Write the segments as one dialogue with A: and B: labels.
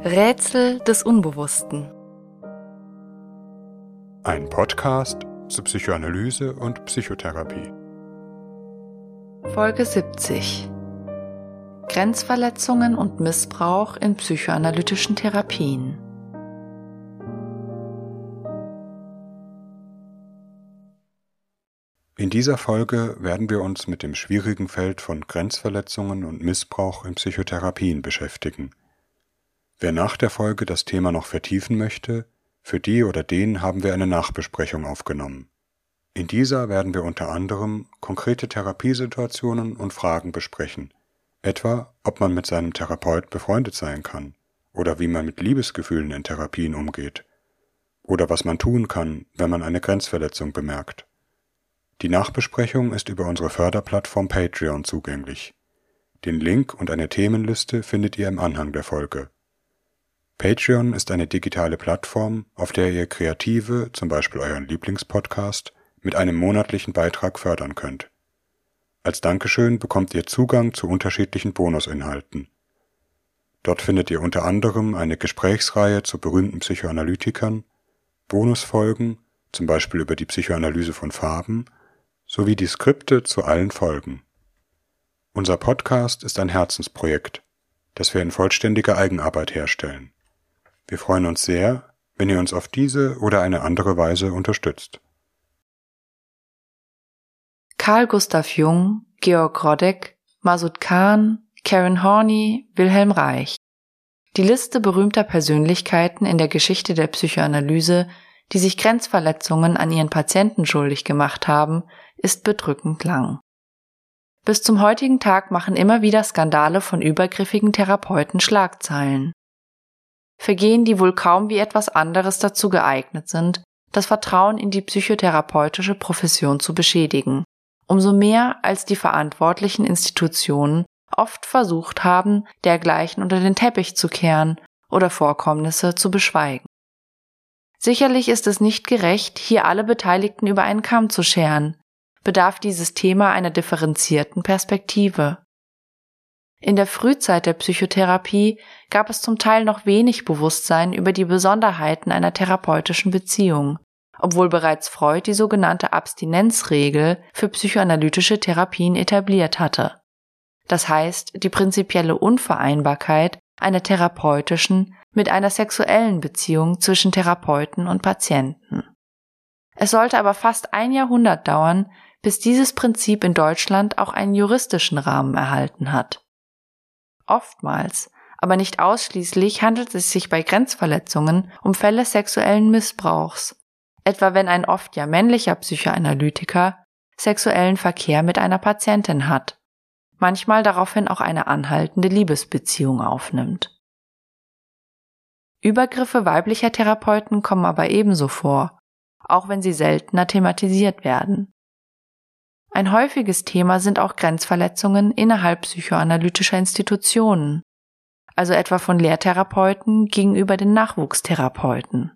A: Rätsel des Unbewussten.
B: Ein Podcast zu Psychoanalyse und Psychotherapie.
A: Folge 70. Grenzverletzungen und Missbrauch in psychoanalytischen Therapien.
B: In dieser Folge werden wir uns mit dem schwierigen Feld von Grenzverletzungen und Missbrauch in Psychotherapien beschäftigen. Wer nach der Folge das Thema noch vertiefen möchte, für die oder den haben wir eine Nachbesprechung aufgenommen. In dieser werden wir unter anderem konkrete Therapiesituationen und Fragen besprechen, etwa ob man mit seinem Therapeut befreundet sein kann oder wie man mit Liebesgefühlen in Therapien umgeht oder was man tun kann, wenn man eine Grenzverletzung bemerkt. Die Nachbesprechung ist über unsere Förderplattform Patreon zugänglich. Den Link und eine Themenliste findet ihr im Anhang der Folge. Patreon ist eine digitale Plattform, auf der ihr Kreative, zum Beispiel euren Lieblingspodcast, mit einem monatlichen Beitrag fördern könnt. Als Dankeschön bekommt ihr Zugang zu unterschiedlichen Bonusinhalten. Dort findet ihr unter anderem eine Gesprächsreihe zu berühmten Psychoanalytikern, Bonusfolgen, zum Beispiel über die Psychoanalyse von Farben, sowie die Skripte zu allen Folgen. Unser Podcast ist ein Herzensprojekt, das wir in vollständiger Eigenarbeit herstellen. Wir freuen uns sehr, wenn ihr uns auf diese oder eine andere Weise unterstützt.
A: Carl Gustav Jung, Georg Rodek, Masud Khan, Karen Horney, Wilhelm Reich. Die Liste berühmter Persönlichkeiten in der Geschichte der Psychoanalyse, die sich Grenzverletzungen an ihren Patienten schuldig gemacht haben, ist bedrückend lang. Bis zum heutigen Tag machen immer wieder Skandale von übergriffigen Therapeuten Schlagzeilen. Vergehen, die wohl kaum wie etwas anderes dazu geeignet sind, das Vertrauen in die psychotherapeutische Profession zu beschädigen, umso mehr als die verantwortlichen Institutionen oft versucht haben, dergleichen unter den Teppich zu kehren oder Vorkommnisse zu beschweigen. Sicherlich ist es nicht gerecht, hier alle Beteiligten über einen Kamm zu scheren, bedarf dieses Thema einer differenzierten Perspektive. In der Frühzeit der Psychotherapie gab es zum Teil noch wenig Bewusstsein über die Besonderheiten einer therapeutischen Beziehung, obwohl bereits Freud die sogenannte Abstinenzregel für psychoanalytische Therapien etabliert hatte. Das heißt, die prinzipielle Unvereinbarkeit einer therapeutischen mit einer sexuellen Beziehung zwischen Therapeuten und Patienten. Es sollte aber fast ein Jahrhundert dauern, bis dieses Prinzip in Deutschland auch einen juristischen Rahmen erhalten hat. Oftmals, aber nicht ausschließlich handelt es sich bei Grenzverletzungen um Fälle sexuellen Missbrauchs, etwa wenn ein oft ja männlicher Psychoanalytiker sexuellen Verkehr mit einer Patientin hat, manchmal daraufhin auch eine anhaltende Liebesbeziehung aufnimmt. Übergriffe weiblicher Therapeuten kommen aber ebenso vor, auch wenn sie seltener thematisiert werden. Ein häufiges Thema sind auch Grenzverletzungen innerhalb psychoanalytischer Institutionen, also etwa von Lehrtherapeuten gegenüber den Nachwuchstherapeuten.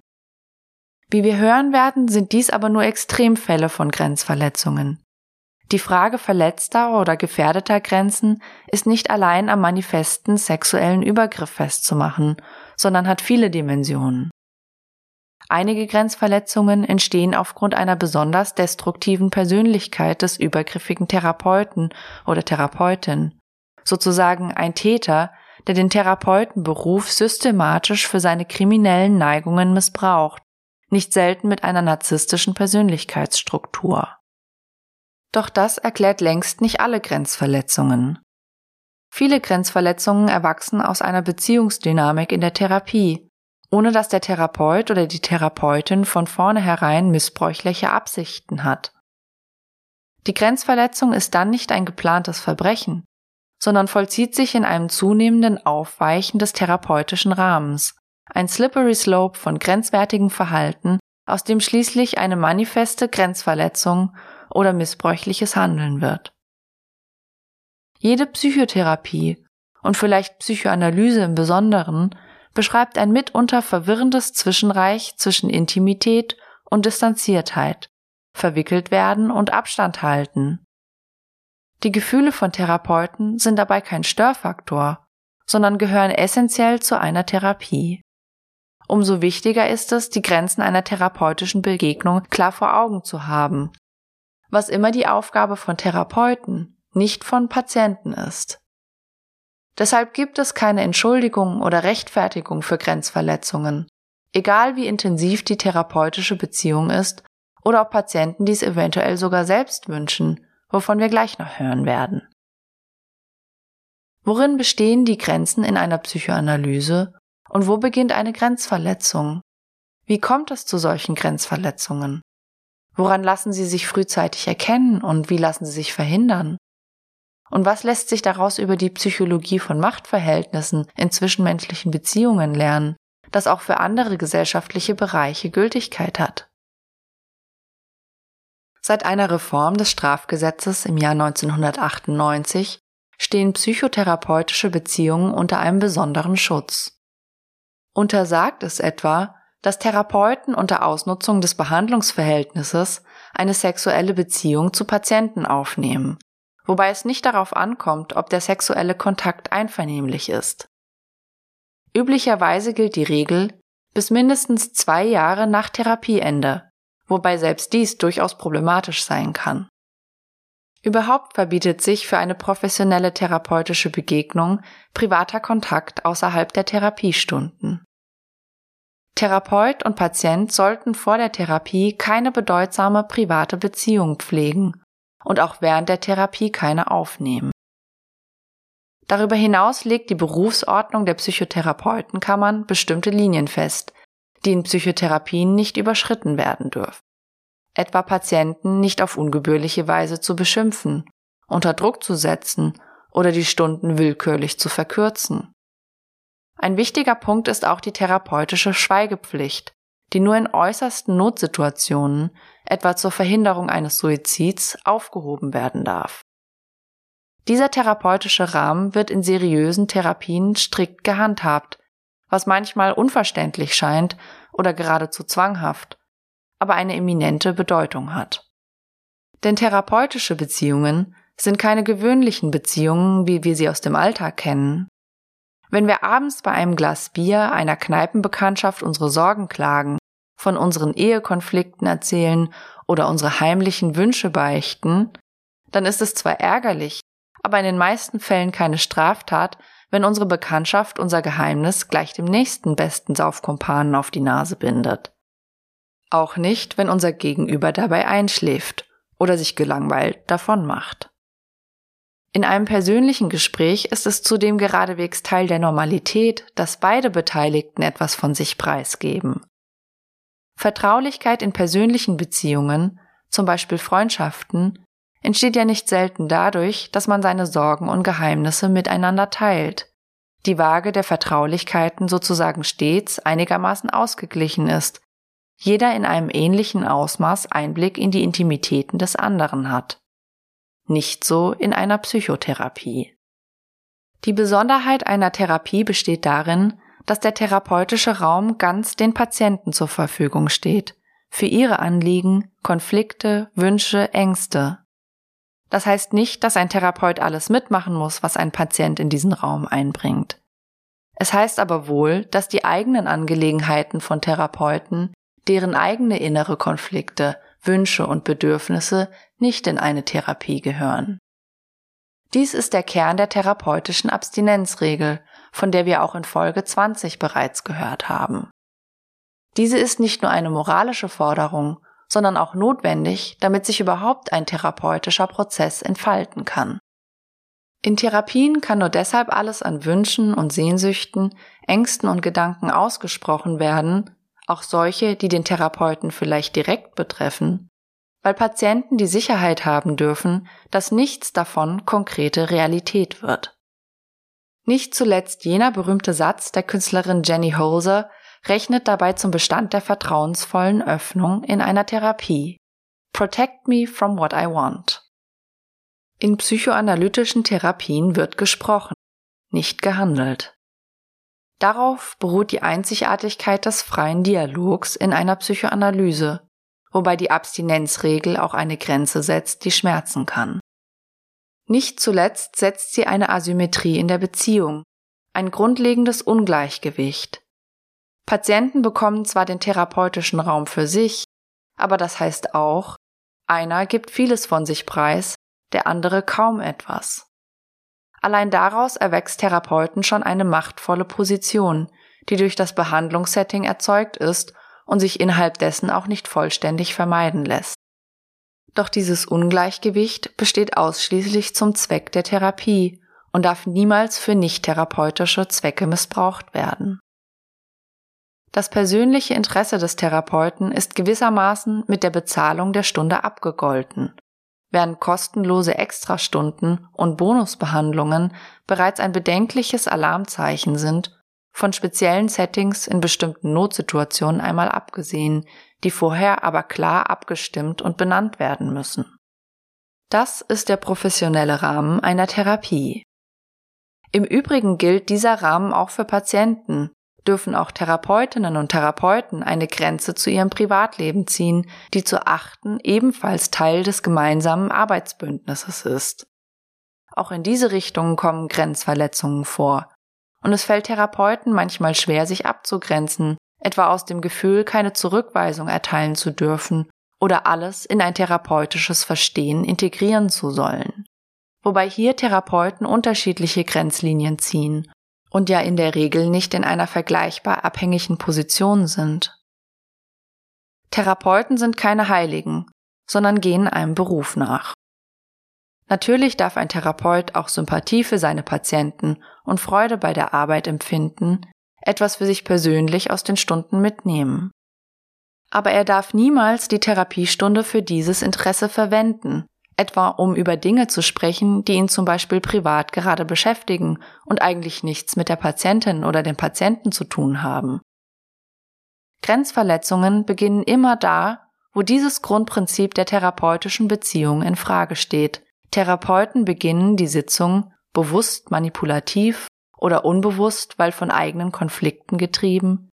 A: Wie wir hören werden, sind dies aber nur Extremfälle von Grenzverletzungen. Die Frage verletzter oder gefährdeter Grenzen ist nicht allein am manifesten sexuellen Übergriff festzumachen, sondern hat viele Dimensionen. Einige Grenzverletzungen entstehen aufgrund einer besonders destruktiven Persönlichkeit des übergriffigen Therapeuten oder Therapeutin, sozusagen ein Täter, der den Therapeutenberuf systematisch für seine kriminellen Neigungen missbraucht, nicht selten mit einer narzisstischen Persönlichkeitsstruktur. Doch das erklärt längst nicht alle Grenzverletzungen. Viele Grenzverletzungen erwachsen aus einer Beziehungsdynamik in der Therapie, ohne dass der Therapeut oder die Therapeutin von vornherein missbräuchliche Absichten hat. Die Grenzverletzung ist dann nicht ein geplantes Verbrechen, sondern vollzieht sich in einem zunehmenden Aufweichen des therapeutischen Rahmens, ein slippery slope von grenzwertigem Verhalten, aus dem schließlich eine manifeste Grenzverletzung oder missbräuchliches Handeln wird. Jede Psychotherapie und vielleicht Psychoanalyse im Besonderen beschreibt ein mitunter verwirrendes Zwischenreich zwischen Intimität und Distanziertheit, verwickelt werden und Abstand halten. Die Gefühle von Therapeuten sind dabei kein Störfaktor, sondern gehören essentiell zu einer Therapie. Umso wichtiger ist es, die Grenzen einer therapeutischen Begegnung klar vor Augen zu haben, was immer die Aufgabe von Therapeuten, nicht von Patienten ist. Deshalb gibt es keine Entschuldigung oder Rechtfertigung für Grenzverletzungen, egal wie intensiv die therapeutische Beziehung ist oder ob Patienten dies eventuell sogar selbst wünschen, wovon wir gleich noch hören werden. Worin bestehen die Grenzen in einer Psychoanalyse und wo beginnt eine Grenzverletzung? Wie kommt es zu solchen Grenzverletzungen? Woran lassen sie sich frühzeitig erkennen und wie lassen sie sich verhindern? Und was lässt sich daraus über die Psychologie von Machtverhältnissen in zwischenmenschlichen Beziehungen lernen, das auch für andere gesellschaftliche Bereiche Gültigkeit hat? Seit einer Reform des Strafgesetzes im Jahr 1998 stehen psychotherapeutische Beziehungen unter einem besonderen Schutz. Untersagt es etwa, dass Therapeuten unter Ausnutzung des Behandlungsverhältnisses eine sexuelle Beziehung zu Patienten aufnehmen, wobei es nicht darauf ankommt, ob der sexuelle Kontakt einvernehmlich ist. Üblicherweise gilt die Regel bis mindestens zwei Jahre nach Therapieende, wobei selbst dies durchaus problematisch sein kann. Überhaupt verbietet sich für eine professionelle therapeutische Begegnung privater Kontakt außerhalb der Therapiestunden. Therapeut und Patient sollten vor der Therapie keine bedeutsame private Beziehung pflegen und auch während der Therapie keine aufnehmen. Darüber hinaus legt die Berufsordnung der Psychotherapeutenkammern bestimmte Linien fest, die in Psychotherapien nicht überschritten werden dürfen. Etwa Patienten nicht auf ungebührliche Weise zu beschimpfen, unter Druck zu setzen oder die Stunden willkürlich zu verkürzen. Ein wichtiger Punkt ist auch die therapeutische Schweigepflicht, die nur in äußersten Notsituationen, etwa zur Verhinderung eines Suizids, aufgehoben werden darf. Dieser therapeutische Rahmen wird in seriösen Therapien strikt gehandhabt, was manchmal unverständlich scheint oder geradezu zwanghaft, aber eine eminente Bedeutung hat. Denn therapeutische Beziehungen sind keine gewöhnlichen Beziehungen, wie wir sie aus dem Alltag kennen, wenn wir abends bei einem Glas Bier einer Kneipenbekanntschaft unsere Sorgen klagen, von unseren Ehekonflikten erzählen oder unsere heimlichen Wünsche beichten, dann ist es zwar ärgerlich, aber in den meisten Fällen keine Straftat, wenn unsere Bekanntschaft unser Geheimnis gleich dem nächsten besten Saufkumpanen auf die Nase bindet. Auch nicht, wenn unser Gegenüber dabei einschläft oder sich gelangweilt davonmacht. In einem persönlichen Gespräch ist es zudem geradewegs Teil der Normalität, dass beide Beteiligten etwas von sich preisgeben. Vertraulichkeit in persönlichen Beziehungen, zum Beispiel Freundschaften, entsteht ja nicht selten dadurch, dass man seine Sorgen und Geheimnisse miteinander teilt, die Waage der Vertraulichkeiten sozusagen stets einigermaßen ausgeglichen ist, jeder in einem ähnlichen Ausmaß Einblick in die Intimitäten des anderen hat. Nicht so in einer Psychotherapie. Die Besonderheit einer Therapie besteht darin, dass der therapeutische Raum ganz den Patienten zur Verfügung steht, für ihre Anliegen, Konflikte, Wünsche, Ängste. Das heißt nicht, dass ein Therapeut alles mitmachen muss, was ein Patient in diesen Raum einbringt. Es heißt aber wohl, dass die eigenen Angelegenheiten von Therapeuten, deren eigene innere Konflikte, Wünsche und Bedürfnisse nicht in eine Therapie gehören. Dies ist der Kern der therapeutischen Abstinenzregel, von der wir auch in Folge 20 bereits gehört haben. Diese ist nicht nur eine moralische Forderung, sondern auch notwendig, damit sich überhaupt ein therapeutischer Prozess entfalten kann. In Therapien kann nur deshalb alles an Wünschen und Sehnsüchten, Ängsten und Gedanken ausgesprochen werden, auch solche, die den Therapeuten vielleicht direkt betreffen, weil Patienten die Sicherheit haben dürfen, dass nichts davon konkrete Realität wird. Nicht zuletzt jener berühmte Satz der Künstlerin Jenny Holzer rechnet dabei zum Bestand der vertrauensvollen Öffnung in einer Therapie. Protect me from what I want. In psychoanalytischen Therapien wird gesprochen, nicht gehandelt. Darauf beruht die Einzigartigkeit des freien Dialogs in einer Psychoanalyse, wobei die Abstinenzregel auch eine Grenze setzt, die schmerzen kann. Nicht zuletzt setzt sie eine Asymmetrie in der Beziehung, ein grundlegendes Ungleichgewicht. Patienten bekommen zwar den therapeutischen Raum für sich, aber das heißt auch, einer gibt vieles von sich preis, der andere kaum etwas. Allein daraus erwächst Therapeuten schon eine machtvolle Position, die durch das Behandlungssetting erzeugt ist und sich innerhalb dessen auch nicht vollständig vermeiden lässt. Doch dieses Ungleichgewicht besteht ausschließlich zum Zweck der Therapie und darf niemals für nicht therapeutische Zwecke missbraucht werden. Das persönliche Interesse des Therapeuten ist gewissermaßen mit der Bezahlung der Stunde abgegolten, während kostenlose Extrastunden und Bonusbehandlungen bereits ein bedenkliches Alarmzeichen sind, von speziellen Settings in bestimmten Notsituationen einmal abgesehen, die vorher aber klar abgestimmt und benannt werden müssen. Das ist der professionelle Rahmen einer Therapie. Im Übrigen gilt dieser Rahmen auch für Patienten, dürfen auch Therapeutinnen und Therapeuten eine Grenze zu ihrem Privatleben ziehen, die zu achten ebenfalls Teil des gemeinsamen Arbeitsbündnisses ist. Auch in diese Richtungen kommen Grenzverletzungen vor. Und es fällt Therapeuten manchmal schwer, sich abzugrenzen, etwa aus dem Gefühl, keine Zurückweisung erteilen zu dürfen oder alles in ein therapeutisches Verstehen integrieren zu sollen. Wobei hier Therapeuten unterschiedliche Grenzlinien ziehen und ja in der Regel nicht in einer vergleichbar abhängigen Position sind. Therapeuten sind keine Heiligen, sondern gehen einem Beruf nach. Natürlich darf ein Therapeut auch Sympathie für seine Patienten und Freude bei der Arbeit empfinden, etwas für sich persönlich aus den Stunden mitnehmen. Aber er darf niemals die Therapiestunde für dieses Interesse verwenden, etwa um über Dinge zu sprechen, die ihn zum Beispiel privat gerade beschäftigen und eigentlich nichts mit der Patientin oder dem Patienten zu tun haben. Grenzverletzungen beginnen immer da, wo dieses Grundprinzip der therapeutischen Beziehung in Frage steht. Therapeuten beginnen die Sitzung bewusst manipulativ oder unbewusst, weil von eigenen Konflikten getrieben,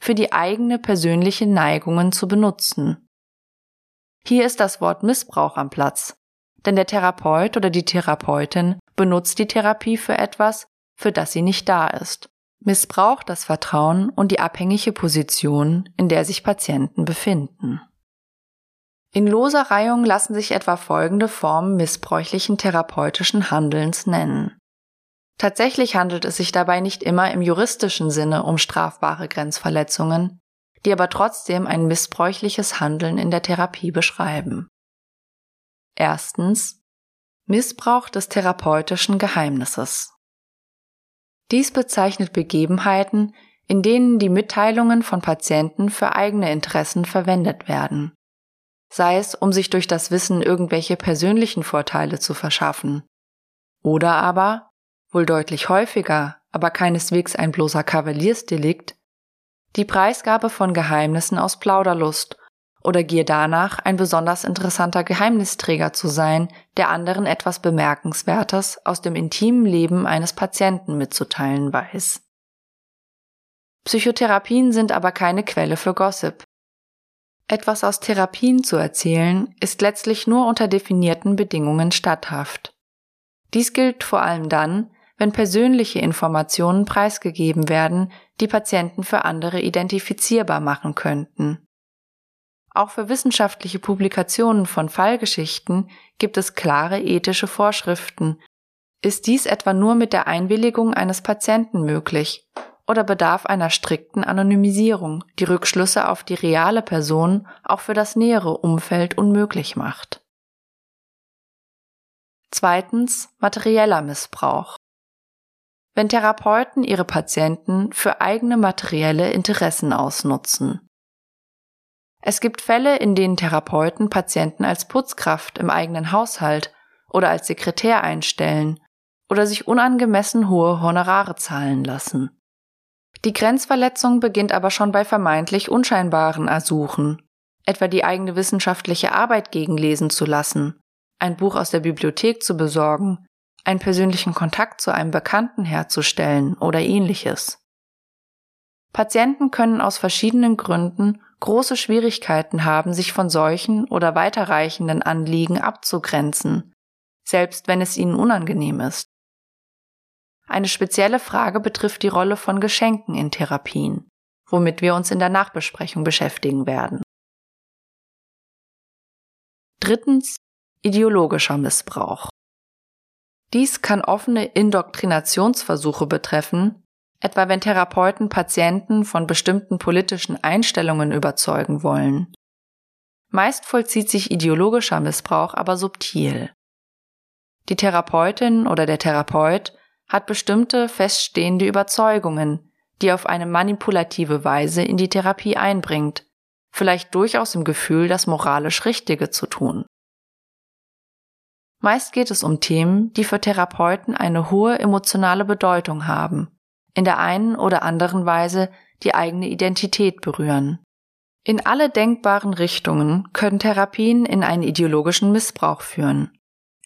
A: für die eigene persönliche Neigungen zu benutzen. Hier ist das Wort Missbrauch am Platz, denn der Therapeut oder die Therapeutin benutzt die Therapie für etwas, für das sie nicht da ist, missbraucht das Vertrauen und die abhängige Position, in der sich Patienten befinden. In loser Reihung lassen sich etwa folgende Formen missbräuchlichen therapeutischen Handelns nennen. Tatsächlich handelt es sich dabei nicht immer im juristischen Sinne um strafbare Grenzverletzungen, die aber trotzdem ein missbräuchliches Handeln in der Therapie beschreiben. Erstens Missbrauch des therapeutischen Geheimnisses. Dies bezeichnet Begebenheiten, in denen die Mitteilungen von Patienten für eigene Interessen verwendet werden, sei es um sich durch das Wissen irgendwelche persönlichen Vorteile zu verschaffen, oder aber, wohl deutlich häufiger, aber keineswegs ein bloßer Kavaliersdelikt, die Preisgabe von Geheimnissen aus Plauderlust oder Gier danach, ein besonders interessanter Geheimnisträger zu sein, der anderen etwas Bemerkenswertes aus dem intimen Leben eines Patienten mitzuteilen weiß. Psychotherapien sind aber keine Quelle für Gossip. Etwas aus Therapien zu erzählen, ist letztlich nur unter definierten Bedingungen statthaft. Dies gilt vor allem dann, wenn persönliche Informationen preisgegeben werden, die Patienten für andere identifizierbar machen könnten. Auch für wissenschaftliche Publikationen von Fallgeschichten gibt es klare ethische Vorschriften. Ist dies etwa nur mit der Einwilligung eines Patienten möglich oder bedarf einer strikten Anonymisierung, die Rückschlüsse auf die reale Person auch für das nähere Umfeld unmöglich macht? Zweitens materieller Missbrauch. Wenn Therapeuten ihre Patienten für eigene materielle Interessen ausnutzen. Es gibt Fälle, in denen Therapeuten Patienten als Putzkraft im eigenen Haushalt oder als Sekretär einstellen oder sich unangemessen hohe Honorare zahlen lassen. Die Grenzverletzung beginnt aber schon bei vermeintlich unscheinbaren Ersuchen, etwa die eigene wissenschaftliche Arbeit gegenlesen zu lassen, ein Buch aus der Bibliothek zu besorgen, einen persönlichen Kontakt zu einem Bekannten herzustellen oder ähnliches. Patienten können aus verschiedenen Gründen große Schwierigkeiten haben, sich von solchen oder weiterreichenden Anliegen abzugrenzen, selbst wenn es ihnen unangenehm ist. Eine spezielle Frage betrifft die Rolle von Geschenken in Therapien, womit wir uns in der Nachbesprechung beschäftigen werden. Drittens ideologischer Missbrauch. Dies kann offene Indoktrinationsversuche betreffen, etwa wenn Therapeuten Patienten von bestimmten politischen Einstellungen überzeugen wollen. Meist vollzieht sich ideologischer Missbrauch aber subtil. Die Therapeutin oder der Therapeut hat bestimmte feststehende Überzeugungen, die auf eine manipulative Weise in die Therapie einbringt, vielleicht durchaus im Gefühl, das moralisch Richtige zu tun. Meist geht es um Themen, die für Therapeuten eine hohe emotionale Bedeutung haben, in der einen oder anderen Weise die eigene Identität berühren. In alle denkbaren Richtungen können Therapien in einen ideologischen Missbrauch führen,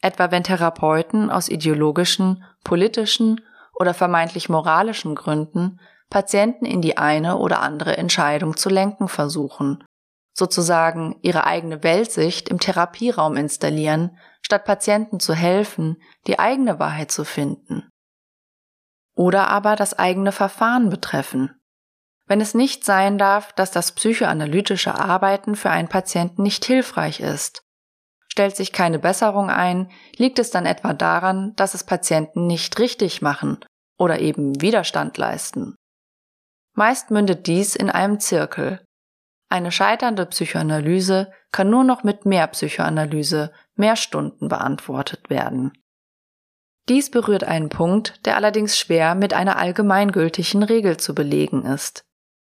A: etwa wenn Therapeuten aus ideologischen, politischen oder vermeintlich moralischen Gründen Patienten in die eine oder andere Entscheidung zu lenken versuchen, sozusagen ihre eigene Weltsicht im Therapieraum installieren, statt Patienten zu helfen, die eigene Wahrheit zu finden. Oder aber das eigene Verfahren betreffen. Wenn es nicht sein darf, dass das psychoanalytische Arbeiten für einen Patienten nicht hilfreich ist, stellt sich keine Besserung ein, liegt es dann etwa daran, dass es Patienten nicht richtig machen oder eben Widerstand leisten. Meist mündet dies in einem Zirkel. Eine scheiternde Psychoanalyse kann nur noch mit mehr Psychoanalyse, mehr Stunden beantwortet werden. Dies berührt einen Punkt, der allerdings schwer mit einer allgemeingültigen Regel zu belegen ist.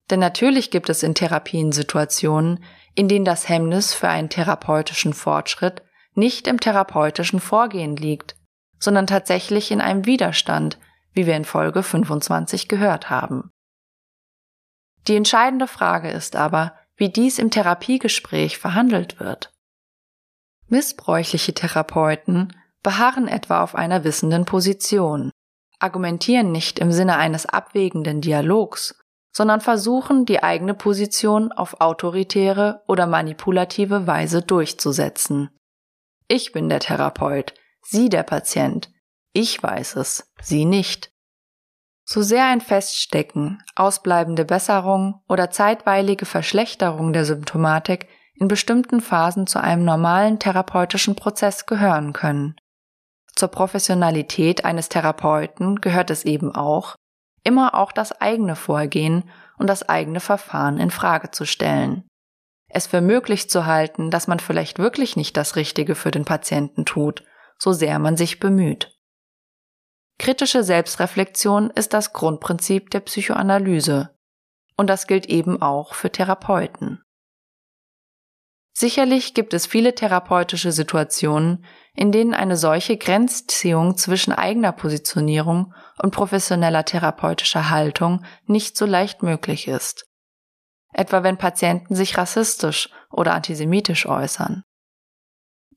A: Denn natürlich gibt es in Therapien Situationen, in denen das Hemmnis für einen therapeutischen Fortschritt nicht im therapeutischen Vorgehen liegt, sondern tatsächlich in einem Widerstand, wie wir in Folge 25 gehört haben. Die entscheidende Frage ist aber, wie dies im Therapiegespräch verhandelt wird. Missbräuchliche Therapeuten beharren etwa auf einer wissenden Position, argumentieren nicht im Sinne eines abwägenden Dialogs, sondern versuchen, die eigene Position auf autoritäre oder manipulative Weise durchzusetzen. Ich bin der Therapeut, Sie der Patient. Ich weiß es, Sie nicht. So sehr ein Feststecken, ausbleibende Besserung oder zeitweilige Verschlechterung der Symptomatik in bestimmten Phasen zu einem normalen therapeutischen Prozess gehören können. Zur Professionalität eines Therapeuten gehört es eben auch, immer auch das eigene Vorgehen und das eigene Verfahren in Frage zu stellen. Es für möglich zu halten, dass man vielleicht wirklich nicht das Richtige für den Patienten tut, so sehr man sich bemüht. Kritische Selbstreflexion ist das Grundprinzip der Psychoanalyse. Und das gilt eben auch für Therapeuten. Sicherlich gibt es viele therapeutische Situationen, in denen eine solche Grenzziehung zwischen eigener Positionierung und professioneller therapeutischer Haltung nicht so leicht möglich ist. Etwa wenn Patienten sich rassistisch oder antisemitisch äußern.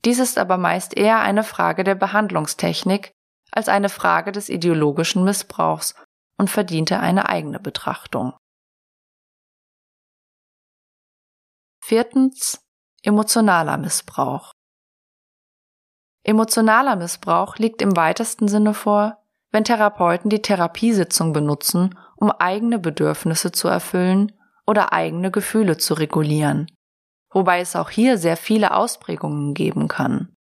A: Dies ist aber meist eher eine Frage der Behandlungstechnik als eine Frage des ideologischen Missbrauchs und verdiente eine eigene Betrachtung. Viertens Emotionaler Missbrauch. Emotionaler Missbrauch liegt im weitesten Sinne vor, wenn Therapeuten die Therapiesitzung benutzen, um eigene Bedürfnisse zu erfüllen oder eigene Gefühle zu regulieren, wobei es auch hier sehr viele Ausprägungen geben kann.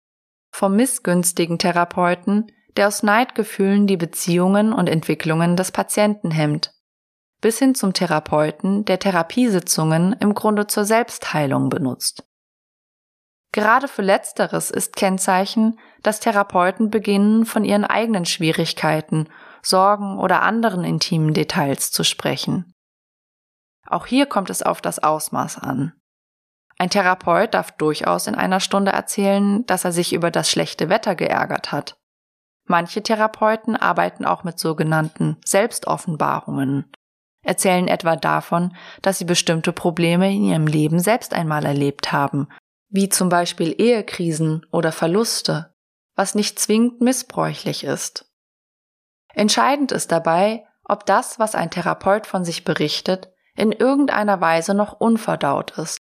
A: Vom missgünstigen Therapeuten, der aus Neidgefühlen die Beziehungen und Entwicklungen des Patienten hemmt, bis hin zum Therapeuten, der Therapiesitzungen im Grunde zur Selbstheilung benutzt. Gerade für Letzteres ist Kennzeichen, dass Therapeuten beginnen, von ihren eigenen Schwierigkeiten, Sorgen oder anderen intimen Details zu sprechen. Auch hier kommt es auf das Ausmaß an. Ein Therapeut darf durchaus in einer Stunde erzählen, dass er sich über das schlechte Wetter geärgert hat. Manche Therapeuten arbeiten auch mit sogenannten Selbstoffenbarungen, erzählen etwa davon, dass sie bestimmte Probleme in ihrem Leben selbst einmal erlebt haben wie zum Beispiel Ehekrisen oder Verluste, was nicht zwingend missbräuchlich ist. Entscheidend ist dabei, ob das, was ein Therapeut von sich berichtet, in irgendeiner Weise noch unverdaut ist,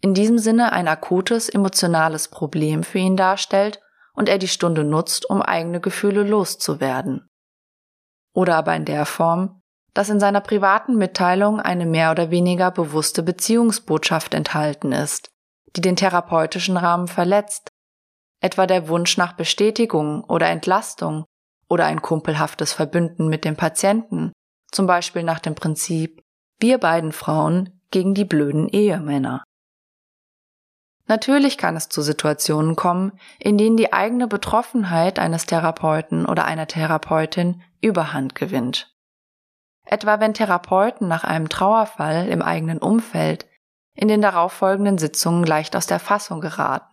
A: in diesem Sinne ein akutes emotionales Problem für ihn darstellt und er die Stunde nutzt, um eigene Gefühle loszuwerden. Oder aber in der Form, dass in seiner privaten Mitteilung eine mehr oder weniger bewusste Beziehungsbotschaft enthalten ist, die den therapeutischen Rahmen verletzt, etwa der Wunsch nach Bestätigung oder Entlastung oder ein kumpelhaftes Verbünden mit dem Patienten, zum Beispiel nach dem Prinzip wir beiden Frauen gegen die blöden Ehemänner. Natürlich kann es zu Situationen kommen, in denen die eigene Betroffenheit eines Therapeuten oder einer Therapeutin Überhand gewinnt. Etwa wenn Therapeuten nach einem Trauerfall im eigenen Umfeld in den darauffolgenden Sitzungen leicht aus der Fassung geraten,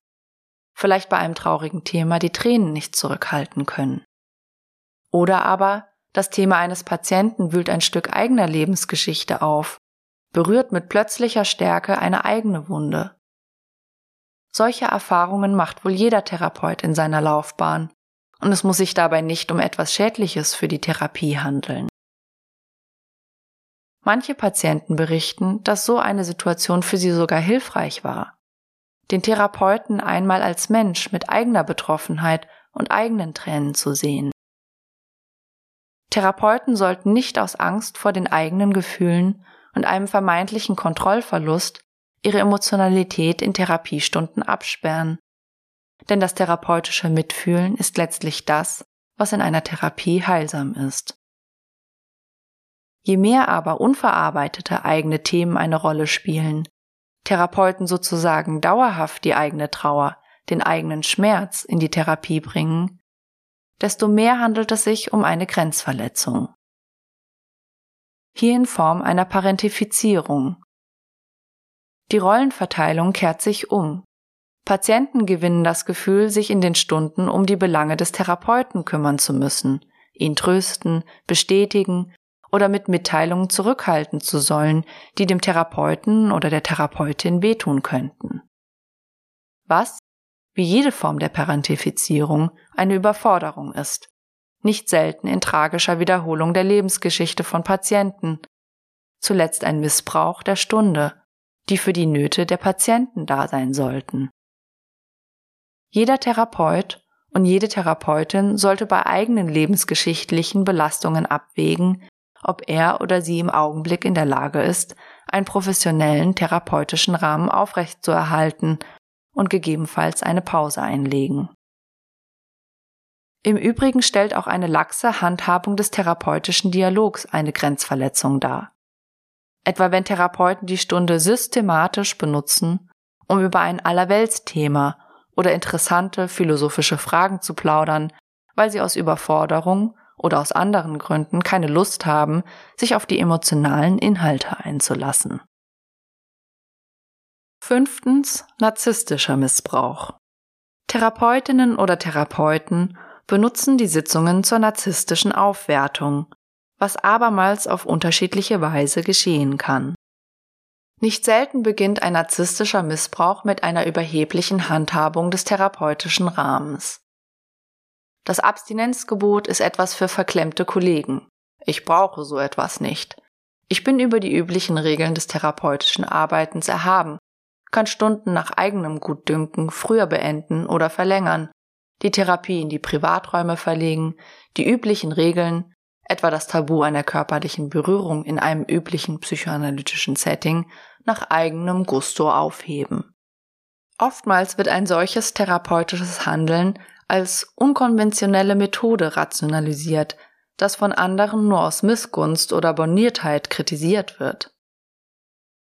A: vielleicht bei einem traurigen Thema die Tränen nicht zurückhalten können. Oder aber das Thema eines Patienten wühlt ein Stück eigener Lebensgeschichte auf, berührt mit plötzlicher Stärke eine eigene Wunde solche Erfahrungen macht wohl jeder Therapeut in seiner Laufbahn, und es muss sich dabei nicht um etwas Schädliches für die Therapie handeln. Manche Patienten berichten, dass so eine Situation für sie sogar hilfreich war. Den Therapeuten einmal als Mensch mit eigener Betroffenheit und eigenen Tränen zu sehen. Therapeuten sollten nicht aus Angst vor den eigenen Gefühlen und einem vermeintlichen Kontrollverlust ihre Emotionalität in Therapiestunden absperren. Denn das therapeutische Mitfühlen ist letztlich das, was in einer Therapie heilsam ist. Je mehr aber unverarbeitete eigene Themen eine Rolle spielen, Therapeuten sozusagen dauerhaft die eigene Trauer, den eigenen Schmerz in die Therapie bringen, desto mehr handelt es sich um eine Grenzverletzung. Hier in Form einer Parentifizierung, die Rollenverteilung kehrt sich um. Patienten gewinnen das Gefühl, sich in den Stunden um die Belange des Therapeuten kümmern zu müssen, ihn trösten, bestätigen oder mit Mitteilungen zurückhalten zu sollen, die dem Therapeuten oder der Therapeutin wehtun könnten. Was, wie jede Form der Parentifizierung, eine Überforderung ist, nicht selten in tragischer Wiederholung der Lebensgeschichte von Patienten, zuletzt ein Missbrauch der Stunde, die für die Nöte der Patienten da sein sollten. Jeder Therapeut und jede Therapeutin sollte bei eigenen lebensgeschichtlichen Belastungen abwägen, ob er oder sie im Augenblick in der Lage ist, einen professionellen therapeutischen Rahmen aufrechtzuerhalten und gegebenenfalls eine Pause einlegen. Im Übrigen stellt auch eine laxe Handhabung des therapeutischen Dialogs eine Grenzverletzung dar etwa wenn Therapeuten die Stunde systematisch benutzen, um über ein Allerweltsthema oder interessante philosophische Fragen zu plaudern, weil sie aus Überforderung oder aus anderen Gründen keine Lust haben, sich auf die emotionalen Inhalte einzulassen. Fünftens narzisstischer Missbrauch. Therapeutinnen oder Therapeuten benutzen die Sitzungen zur narzisstischen Aufwertung, was abermals auf unterschiedliche Weise geschehen kann. Nicht selten beginnt ein narzisstischer Missbrauch mit einer überheblichen Handhabung des therapeutischen Rahmens. Das Abstinenzgebot ist etwas für verklemmte Kollegen. Ich brauche so etwas nicht. Ich bin über die üblichen Regeln des therapeutischen Arbeitens erhaben, kann Stunden nach eigenem Gutdünken früher beenden oder verlängern, die Therapie in die Privaträume verlegen, die üblichen Regeln, etwa das Tabu einer körperlichen Berührung in einem üblichen psychoanalytischen Setting, nach eigenem Gusto aufheben. Oftmals wird ein solches therapeutisches Handeln als unkonventionelle Methode rationalisiert, das von anderen nur aus Missgunst oder Borniertheit kritisiert wird.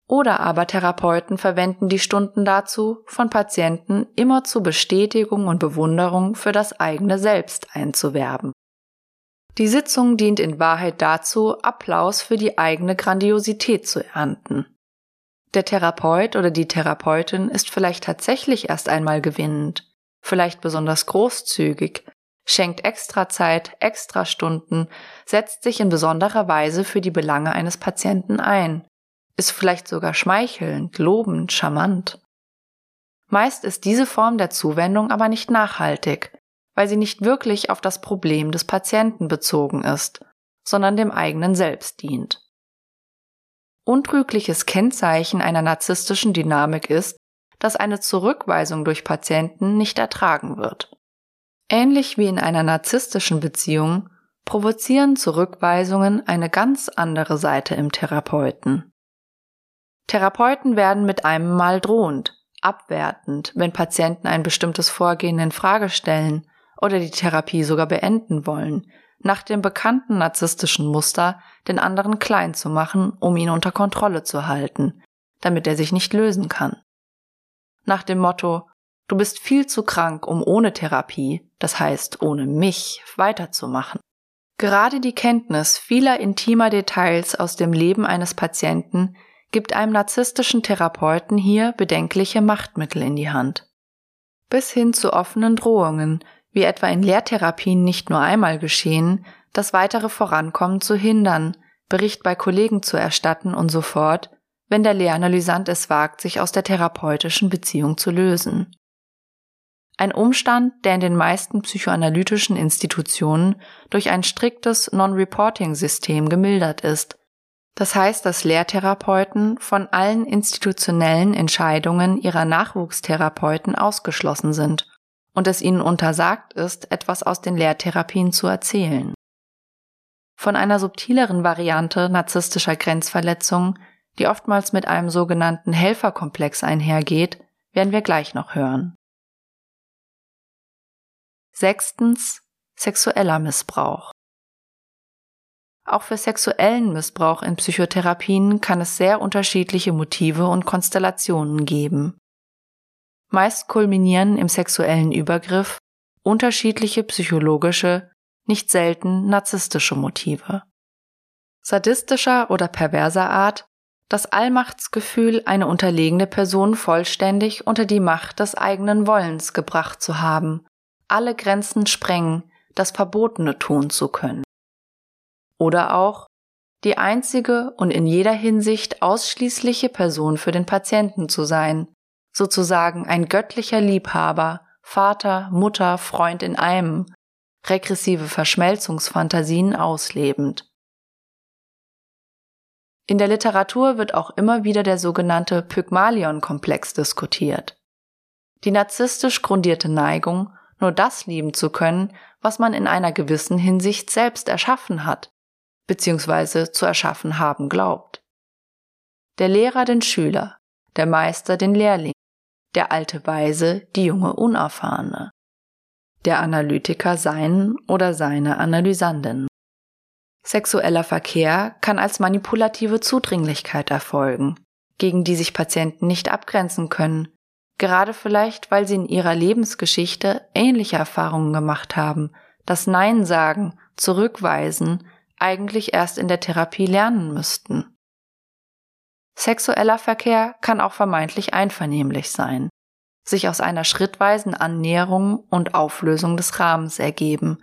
A: Oder aber Therapeuten verwenden die Stunden dazu, von Patienten immer zu Bestätigung und Bewunderung für das eigene Selbst einzuwerben. Die Sitzung dient in Wahrheit dazu, Applaus für die eigene Grandiosität zu ernten. Der Therapeut oder die Therapeutin ist vielleicht tatsächlich erst einmal gewinnend, vielleicht besonders großzügig, schenkt extra Zeit, extra Stunden, setzt sich in besonderer Weise für die Belange eines Patienten ein, ist vielleicht sogar schmeichelnd, lobend, charmant. Meist ist diese Form der Zuwendung aber nicht nachhaltig, weil sie nicht wirklich auf das Problem des Patienten bezogen ist, sondern dem eigenen Selbst dient. Untrügliches Kennzeichen einer narzisstischen Dynamik ist, dass eine Zurückweisung durch Patienten nicht ertragen wird. Ähnlich wie in einer narzisstischen Beziehung provozieren Zurückweisungen eine ganz andere Seite im Therapeuten. Therapeuten werden mit einem Mal drohend, abwertend, wenn Patienten ein bestimmtes Vorgehen in Frage stellen oder die Therapie sogar beenden wollen, nach dem bekannten narzisstischen Muster, den anderen klein zu machen, um ihn unter Kontrolle zu halten, damit er sich nicht lösen kann. Nach dem Motto, du bist viel zu krank, um ohne Therapie, das heißt ohne mich, weiterzumachen. Gerade die Kenntnis vieler intimer Details aus dem Leben eines Patienten gibt einem narzisstischen Therapeuten hier bedenkliche Machtmittel in die Hand. Bis hin zu offenen Drohungen, wie etwa in Lehrtherapien nicht nur einmal geschehen, das weitere Vorankommen zu hindern, Bericht bei Kollegen zu erstatten und so fort, wenn der Lehranalysant es wagt, sich aus der therapeutischen Beziehung zu lösen. Ein Umstand, der in den meisten psychoanalytischen Institutionen durch ein striktes Non-Reporting-System gemildert ist. Das heißt, dass Lehrtherapeuten von allen institutionellen Entscheidungen ihrer Nachwuchstherapeuten ausgeschlossen sind und es ihnen untersagt ist, etwas aus den Lehrtherapien zu erzählen. Von einer subtileren Variante narzisstischer Grenzverletzung, die oftmals mit einem sogenannten Helferkomplex einhergeht, werden wir gleich noch hören. Sechstens sexueller Missbrauch. Auch für sexuellen Missbrauch in Psychotherapien kann es sehr unterschiedliche Motive und Konstellationen geben. Meist kulminieren im sexuellen Übergriff unterschiedliche psychologische, nicht selten narzisstische Motive. Sadistischer oder perverser Art das Allmachtsgefühl, eine unterlegene Person vollständig unter die Macht des eigenen Wollens gebracht zu haben alle Grenzen sprengen, das Verbotene tun zu können. Oder auch die einzige und in jeder Hinsicht ausschließliche Person für den Patienten zu sein, sozusagen ein göttlicher Liebhaber, Vater, Mutter, Freund in einem, regressive Verschmelzungsfantasien auslebend. In der Literatur wird auch immer wieder der sogenannte Pygmalion-Komplex diskutiert. Die narzisstisch grundierte Neigung, nur das lieben zu können, was man in einer gewissen Hinsicht selbst erschaffen hat, beziehungsweise zu erschaffen haben glaubt. Der Lehrer den Schüler, der Meister den Lehrling, der alte Weise die junge Unerfahrene, der Analytiker seinen oder seine Analysanden. Sexueller Verkehr kann als manipulative Zudringlichkeit erfolgen, gegen die sich Patienten nicht abgrenzen können, gerade vielleicht, weil sie in ihrer Lebensgeschichte ähnliche Erfahrungen gemacht haben, das Nein sagen, zurückweisen, eigentlich erst in der Therapie lernen müssten. Sexueller Verkehr kann auch vermeintlich einvernehmlich sein, sich aus einer schrittweisen Annäherung und Auflösung des Rahmens ergeben,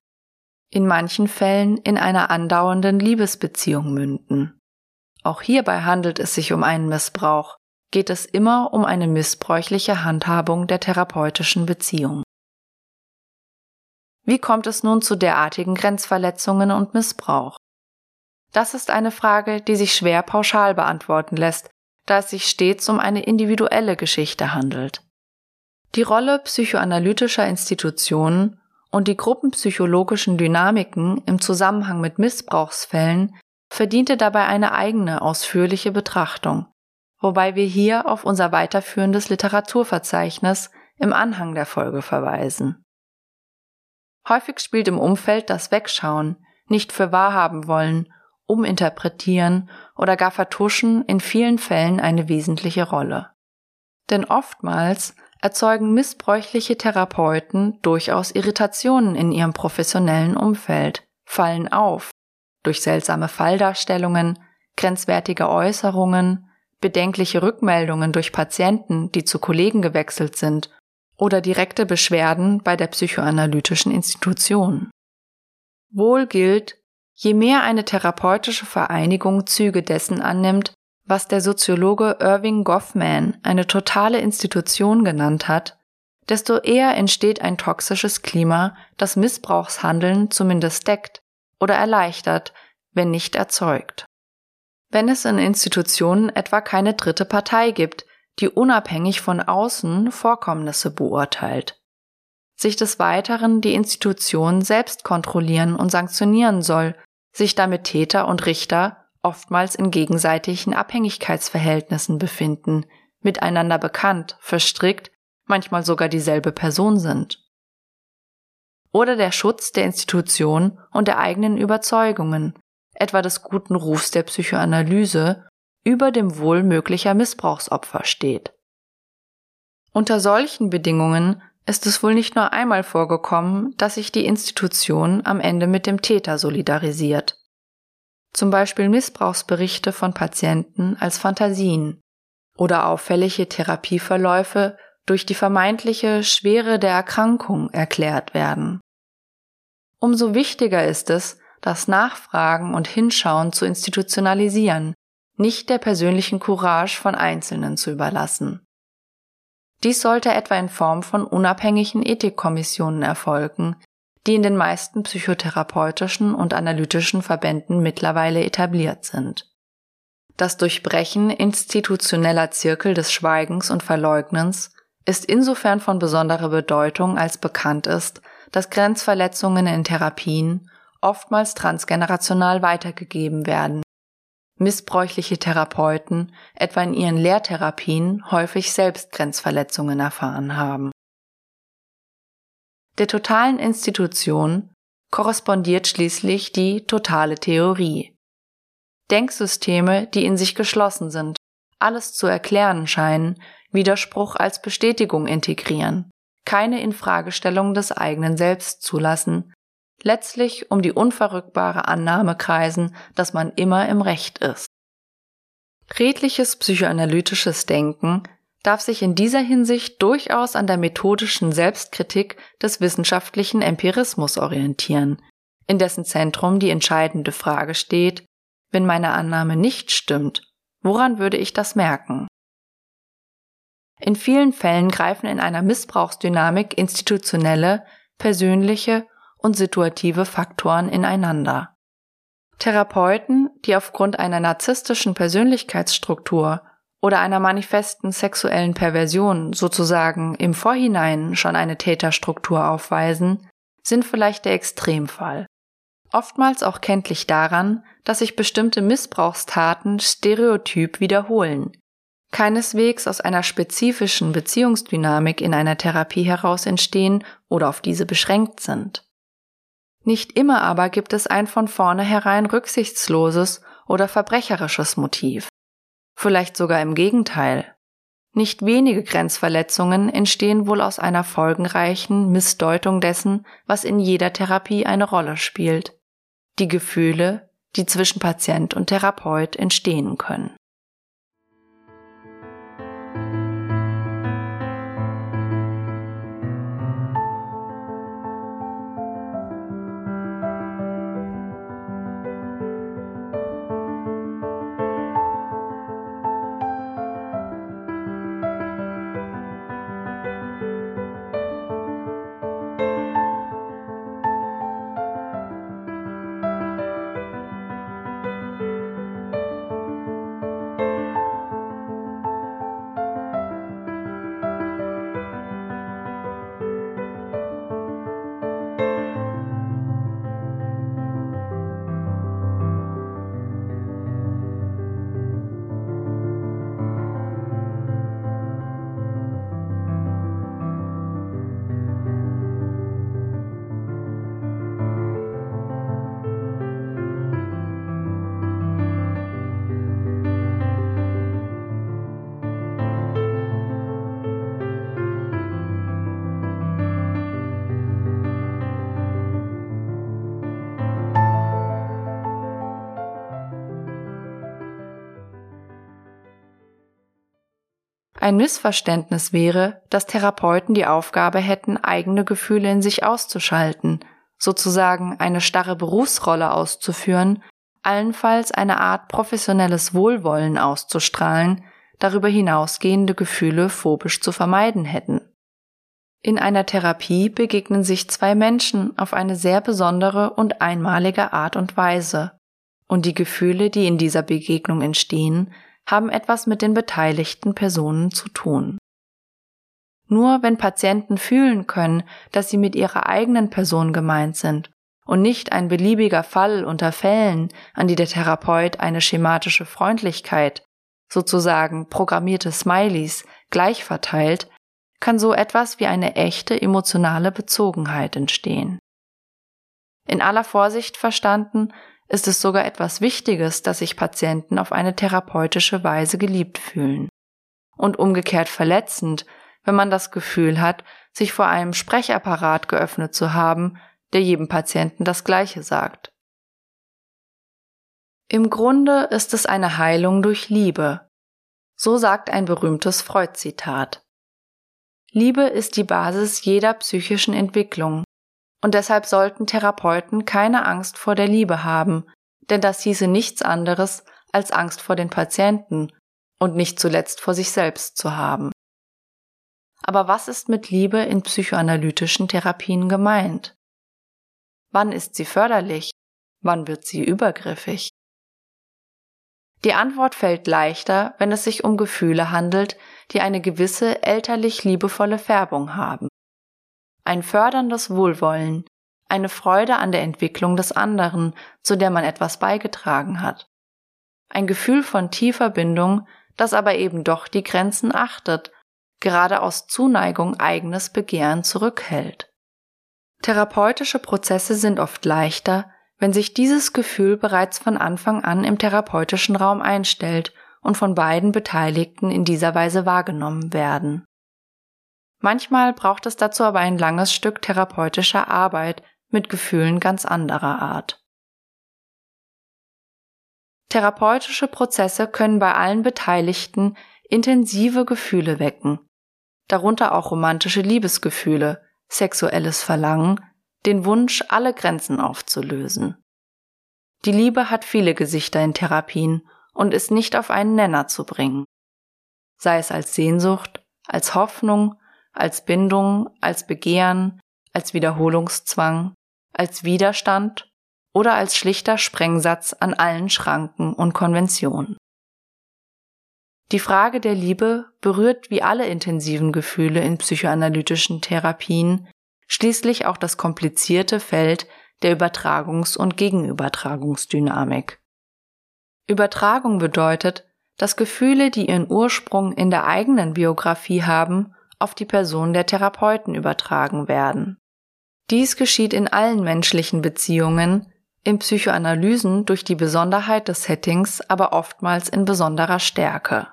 A: in manchen Fällen in einer andauernden Liebesbeziehung münden. Auch hierbei handelt es sich um einen Missbrauch, geht es immer um eine missbräuchliche Handhabung der therapeutischen Beziehung. Wie kommt es nun zu derartigen Grenzverletzungen und Missbrauch? Das ist eine Frage, die sich schwer pauschal beantworten lässt, da es sich stets um eine individuelle Geschichte handelt. Die Rolle psychoanalytischer Institutionen und die gruppenpsychologischen Dynamiken im Zusammenhang mit Missbrauchsfällen verdiente dabei eine eigene ausführliche Betrachtung, wobei wir hier auf unser weiterführendes Literaturverzeichnis im Anhang der Folge verweisen. Häufig spielt im Umfeld das Wegschauen, nicht für wahrhaben wollen, uminterpretieren oder gar vertuschen in vielen Fällen eine wesentliche Rolle. Denn oftmals erzeugen missbräuchliche Therapeuten durchaus Irritationen in ihrem professionellen Umfeld, fallen auf durch seltsame Falldarstellungen, grenzwertige Äußerungen, bedenkliche Rückmeldungen durch Patienten, die zu Kollegen gewechselt sind, oder direkte Beschwerden bei der psychoanalytischen Institution. Wohl gilt, je mehr eine therapeutische Vereinigung Züge dessen annimmt, was der Soziologe Irving Goffman eine totale Institution genannt hat, desto eher entsteht ein toxisches Klima, das Missbrauchshandeln zumindest deckt oder erleichtert, wenn nicht erzeugt wenn es in Institutionen etwa keine dritte Partei gibt, die unabhängig von außen Vorkommnisse beurteilt. sich des Weiteren die Institution selbst kontrollieren und sanktionieren soll, sich damit Täter und Richter oftmals in gegenseitigen Abhängigkeitsverhältnissen befinden, miteinander bekannt, verstrickt, manchmal sogar dieselbe Person sind. Oder der Schutz der Institution und der eigenen Überzeugungen, etwa des guten Rufs der Psychoanalyse, über dem Wohl möglicher Missbrauchsopfer steht. Unter solchen Bedingungen ist es wohl nicht nur einmal vorgekommen, dass sich die Institution am Ende mit dem Täter solidarisiert. Zum Beispiel Missbrauchsberichte von Patienten als Fantasien oder auffällige Therapieverläufe durch die vermeintliche Schwere der Erkrankung erklärt werden. Umso wichtiger ist es, das Nachfragen und Hinschauen zu institutionalisieren, nicht der persönlichen Courage von Einzelnen zu überlassen. Dies sollte etwa in Form von unabhängigen Ethikkommissionen erfolgen, die in den meisten psychotherapeutischen und analytischen Verbänden mittlerweile etabliert sind. Das Durchbrechen institutioneller Zirkel des Schweigens und Verleugnens ist insofern von besonderer Bedeutung, als bekannt ist, dass Grenzverletzungen in Therapien oftmals transgenerational weitergegeben werden missbräuchliche Therapeuten etwa in ihren Lehrtherapien häufig selbst Grenzverletzungen erfahren haben. Der totalen Institution korrespondiert schließlich die totale Theorie. Denksysteme, die in sich geschlossen sind, alles zu erklären scheinen, Widerspruch als Bestätigung integrieren, keine Infragestellung des eigenen Selbst zulassen, letztlich um die unverrückbare Annahme kreisen, dass man immer im Recht ist. Redliches psychoanalytisches Denken darf sich in dieser Hinsicht durchaus an der methodischen Selbstkritik des wissenschaftlichen Empirismus orientieren, in dessen Zentrum die entscheidende Frage steht, wenn meine Annahme nicht stimmt, woran würde ich das merken? In vielen Fällen greifen in einer Missbrauchsdynamik institutionelle, persönliche und situative Faktoren ineinander. Therapeuten, die aufgrund einer narzisstischen Persönlichkeitsstruktur oder einer manifesten sexuellen Perversion sozusagen im Vorhinein schon eine Täterstruktur aufweisen, sind vielleicht der Extremfall. Oftmals auch kenntlich daran, dass sich bestimmte Missbrauchstaten stereotyp wiederholen, keineswegs aus einer spezifischen Beziehungsdynamik in einer Therapie heraus entstehen oder auf diese beschränkt sind. Nicht immer aber gibt es ein von vornherein rücksichtsloses oder verbrecherisches Motiv. Vielleicht sogar im Gegenteil. Nicht wenige Grenzverletzungen entstehen wohl aus einer folgenreichen Missdeutung dessen, was in jeder Therapie eine Rolle spielt. Die Gefühle, die zwischen Patient und Therapeut entstehen können. Ein Missverständnis wäre, dass Therapeuten die Aufgabe hätten, eigene Gefühle in sich auszuschalten, sozusagen eine starre Berufsrolle auszuführen, allenfalls eine Art professionelles Wohlwollen auszustrahlen, darüber hinausgehende Gefühle phobisch zu vermeiden hätten. In einer Therapie begegnen sich zwei Menschen auf eine sehr besondere und einmalige Art und Weise, und die Gefühle, die in dieser Begegnung entstehen, haben etwas mit den beteiligten Personen zu tun. Nur wenn Patienten fühlen können, dass sie mit ihrer eigenen Person gemeint sind und nicht ein beliebiger Fall unter Fällen, an die der Therapeut eine schematische Freundlichkeit, sozusagen programmierte Smileys, gleich verteilt, kann so etwas wie eine echte emotionale Bezogenheit entstehen. In aller Vorsicht verstanden ist es sogar etwas Wichtiges, dass sich Patienten auf eine therapeutische Weise geliebt fühlen. Und umgekehrt verletzend, wenn man das Gefühl hat, sich vor einem Sprechapparat geöffnet zu haben, der jedem Patienten das Gleiche sagt. Im Grunde ist es eine Heilung durch Liebe. So sagt ein berühmtes Freud-Zitat. Liebe ist die Basis jeder psychischen Entwicklung, und deshalb sollten Therapeuten keine Angst vor der Liebe haben, denn das hieße nichts anderes als Angst vor den Patienten und nicht zuletzt vor sich selbst zu haben. Aber was ist mit Liebe in psychoanalytischen Therapien gemeint? Wann ist sie förderlich? Wann wird sie übergriffig? Die Antwort fällt leichter, wenn es sich um Gefühle handelt, die eine gewisse elterlich liebevolle Färbung haben. Ein förderndes Wohlwollen, eine Freude an der Entwicklung des anderen, zu der man etwas beigetragen hat. Ein Gefühl von tiefer Bindung, das aber eben doch die Grenzen achtet gerade aus Zuneigung eigenes Begehren zurückhält. Therapeutische Prozesse sind oft leichter, wenn sich dieses Gefühl bereits von Anfang an im therapeutischen Raum einstellt und von beiden Beteiligten in dieser Weise wahrgenommen werden. Manchmal braucht es dazu aber ein langes Stück therapeutischer Arbeit mit Gefühlen ganz anderer Art. Therapeutische Prozesse können bei allen Beteiligten intensive Gefühle wecken, darunter auch romantische Liebesgefühle, sexuelles Verlangen, den Wunsch, alle Grenzen aufzulösen. Die Liebe hat viele Gesichter in Therapien und ist nicht auf einen Nenner zu bringen. Sei es als Sehnsucht, als Hoffnung, als Bindung, als Begehren, als Wiederholungszwang, als Widerstand oder als schlichter Sprengsatz an allen Schranken und Konventionen. Die Frage der Liebe berührt wie alle intensiven Gefühle in psychoanalytischen Therapien schließlich auch das komplizierte Feld der Übertragungs- und Gegenübertragungsdynamik. Übertragung bedeutet, dass Gefühle, die ihren Ursprung in der eigenen Biografie haben, auf die Person der Therapeuten übertragen werden. Dies geschieht in allen menschlichen Beziehungen, in Psychoanalysen durch die Besonderheit des Settings, aber oftmals in besonderer Stärke.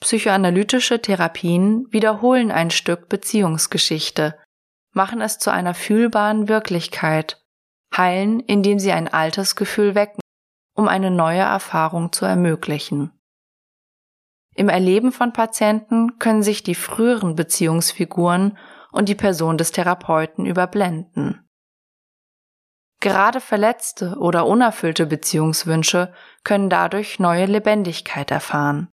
A: Psychoanalytische Therapien wiederholen ein Stück Beziehungsgeschichte, machen es zu einer fühlbaren Wirklichkeit, heilen, indem sie ein altes Gefühl wecken, um eine neue Erfahrung zu ermöglichen. Im Erleben von Patienten können sich die früheren Beziehungsfiguren und die Person des Therapeuten überblenden. Gerade verletzte oder unerfüllte Beziehungswünsche können dadurch neue Lebendigkeit erfahren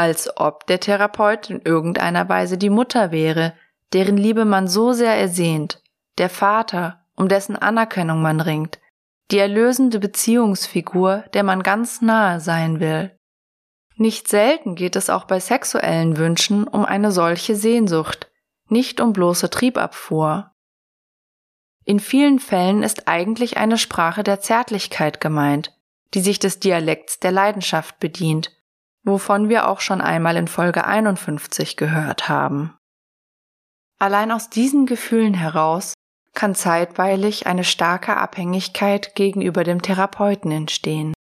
A: als ob der Therapeut in irgendeiner Weise die Mutter wäre, deren Liebe man so sehr ersehnt, der Vater, um dessen Anerkennung man ringt, die erlösende Beziehungsfigur, der man ganz nahe sein will. Nicht selten geht es auch bei sexuellen Wünschen um eine solche Sehnsucht, nicht um bloße Triebabfuhr. In vielen Fällen ist eigentlich eine Sprache der Zärtlichkeit gemeint, die sich des Dialekts der Leidenschaft bedient wovon wir auch schon einmal in Folge 51 gehört haben. Allein aus diesen Gefühlen heraus kann zeitweilig eine starke Abhängigkeit gegenüber dem Therapeuten entstehen.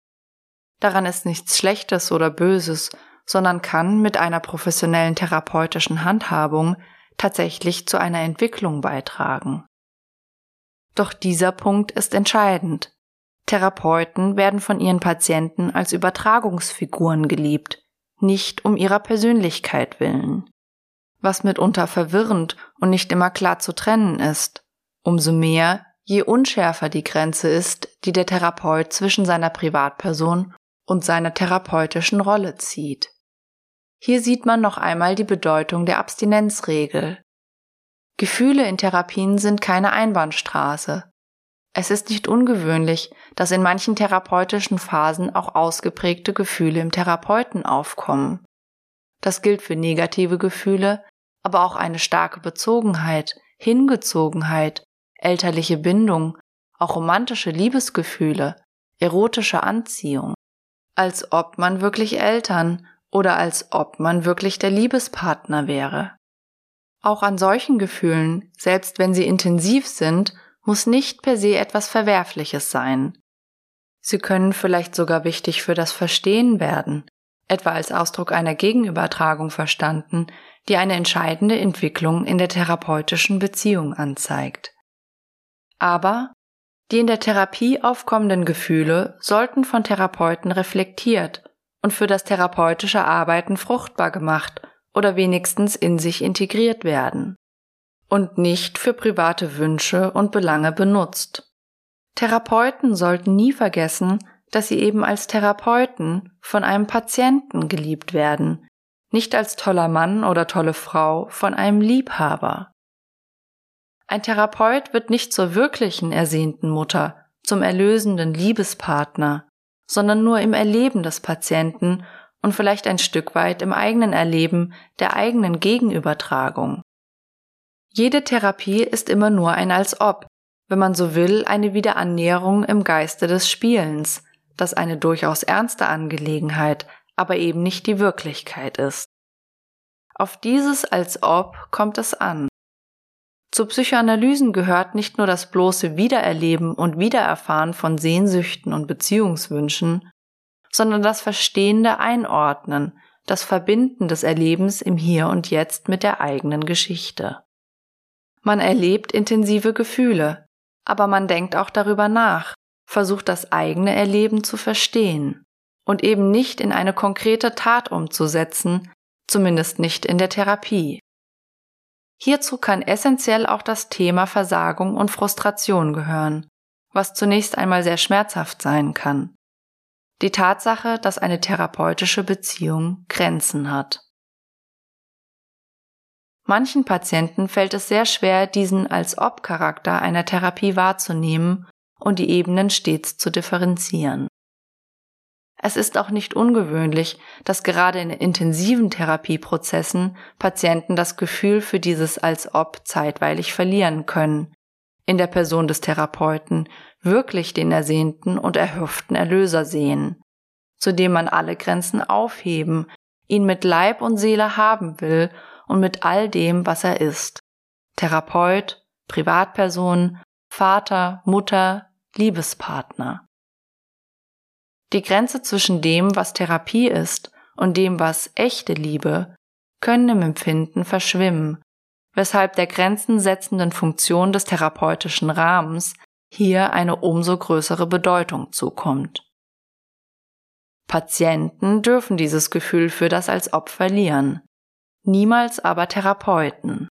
A: Daran ist nichts Schlechtes oder Böses, sondern kann mit einer professionellen therapeutischen Handhabung tatsächlich zu einer Entwicklung beitragen. Doch dieser Punkt ist entscheidend. Therapeuten werden von ihren Patienten als Übertragungsfiguren geliebt, nicht um ihrer Persönlichkeit willen. Was mitunter verwirrend und nicht immer klar zu trennen ist. Umso mehr, je unschärfer die Grenze ist, die der Therapeut zwischen seiner Privatperson und seiner therapeutischen Rolle zieht. Hier sieht man noch einmal die Bedeutung der Abstinenzregel. Gefühle in Therapien sind keine Einbahnstraße, es ist nicht ungewöhnlich, dass in manchen therapeutischen Phasen auch ausgeprägte Gefühle im Therapeuten aufkommen. Das gilt für negative Gefühle, aber auch eine starke Bezogenheit, Hingezogenheit, elterliche Bindung, auch romantische Liebesgefühle, erotische Anziehung. Als ob man wirklich Eltern oder als ob man wirklich der Liebespartner wäre. Auch an solchen Gefühlen, selbst wenn sie intensiv sind, muss nicht per se etwas Verwerfliches sein. Sie können vielleicht sogar wichtig für das Verstehen werden, etwa als Ausdruck einer Gegenübertragung verstanden, die eine entscheidende Entwicklung in der therapeutischen Beziehung anzeigt. Aber die in der Therapie aufkommenden Gefühle sollten von Therapeuten reflektiert und für das therapeutische Arbeiten fruchtbar gemacht oder wenigstens in sich integriert werden und nicht für private Wünsche und Belange benutzt. Therapeuten sollten nie vergessen, dass sie eben als Therapeuten von einem Patienten geliebt werden, nicht als toller Mann oder tolle Frau von einem Liebhaber. Ein Therapeut wird nicht zur wirklichen ersehnten Mutter, zum erlösenden Liebespartner, sondern nur im Erleben des Patienten und vielleicht ein Stück weit im eigenen Erleben der eigenen Gegenübertragung. Jede Therapie ist immer nur ein als ob, wenn man so will, eine Wiederannäherung im Geiste des Spielens, das eine durchaus ernste Angelegenheit, aber eben nicht die Wirklichkeit ist. Auf dieses als ob kommt es an. Zu Psychoanalysen gehört nicht nur das bloße Wiedererleben und Wiedererfahren von Sehnsüchten und Beziehungswünschen, sondern das verstehende Einordnen, das Verbinden des Erlebens im Hier und Jetzt mit der eigenen Geschichte. Man erlebt intensive Gefühle, aber man denkt auch darüber nach, versucht das eigene Erleben zu verstehen und eben nicht in eine konkrete Tat umzusetzen, zumindest nicht in der Therapie. Hierzu kann essentiell auch das Thema Versagung und Frustration gehören, was zunächst einmal sehr schmerzhaft sein kann. Die Tatsache, dass eine therapeutische Beziehung Grenzen hat. Manchen Patienten fällt es sehr schwer, diesen als Ob-Charakter einer Therapie wahrzunehmen und die Ebenen stets zu differenzieren. Es ist auch nicht ungewöhnlich, dass gerade in intensiven Therapieprozessen Patienten das Gefühl für dieses als ob zeitweilig verlieren können, in der Person des Therapeuten wirklich den ersehnten und erhofften Erlöser sehen, zu dem man alle Grenzen aufheben, ihn mit Leib und Seele haben will und mit all dem, was er ist. Therapeut, Privatperson, Vater, Mutter, Liebespartner. Die Grenze zwischen dem, was Therapie ist, und dem, was echte Liebe, können im Empfinden verschwimmen, weshalb der grenzensetzenden Funktion des therapeutischen Rahmens hier eine umso größere Bedeutung zukommt. Patienten dürfen dieses Gefühl für das als Ob verlieren, niemals aber Therapeuten.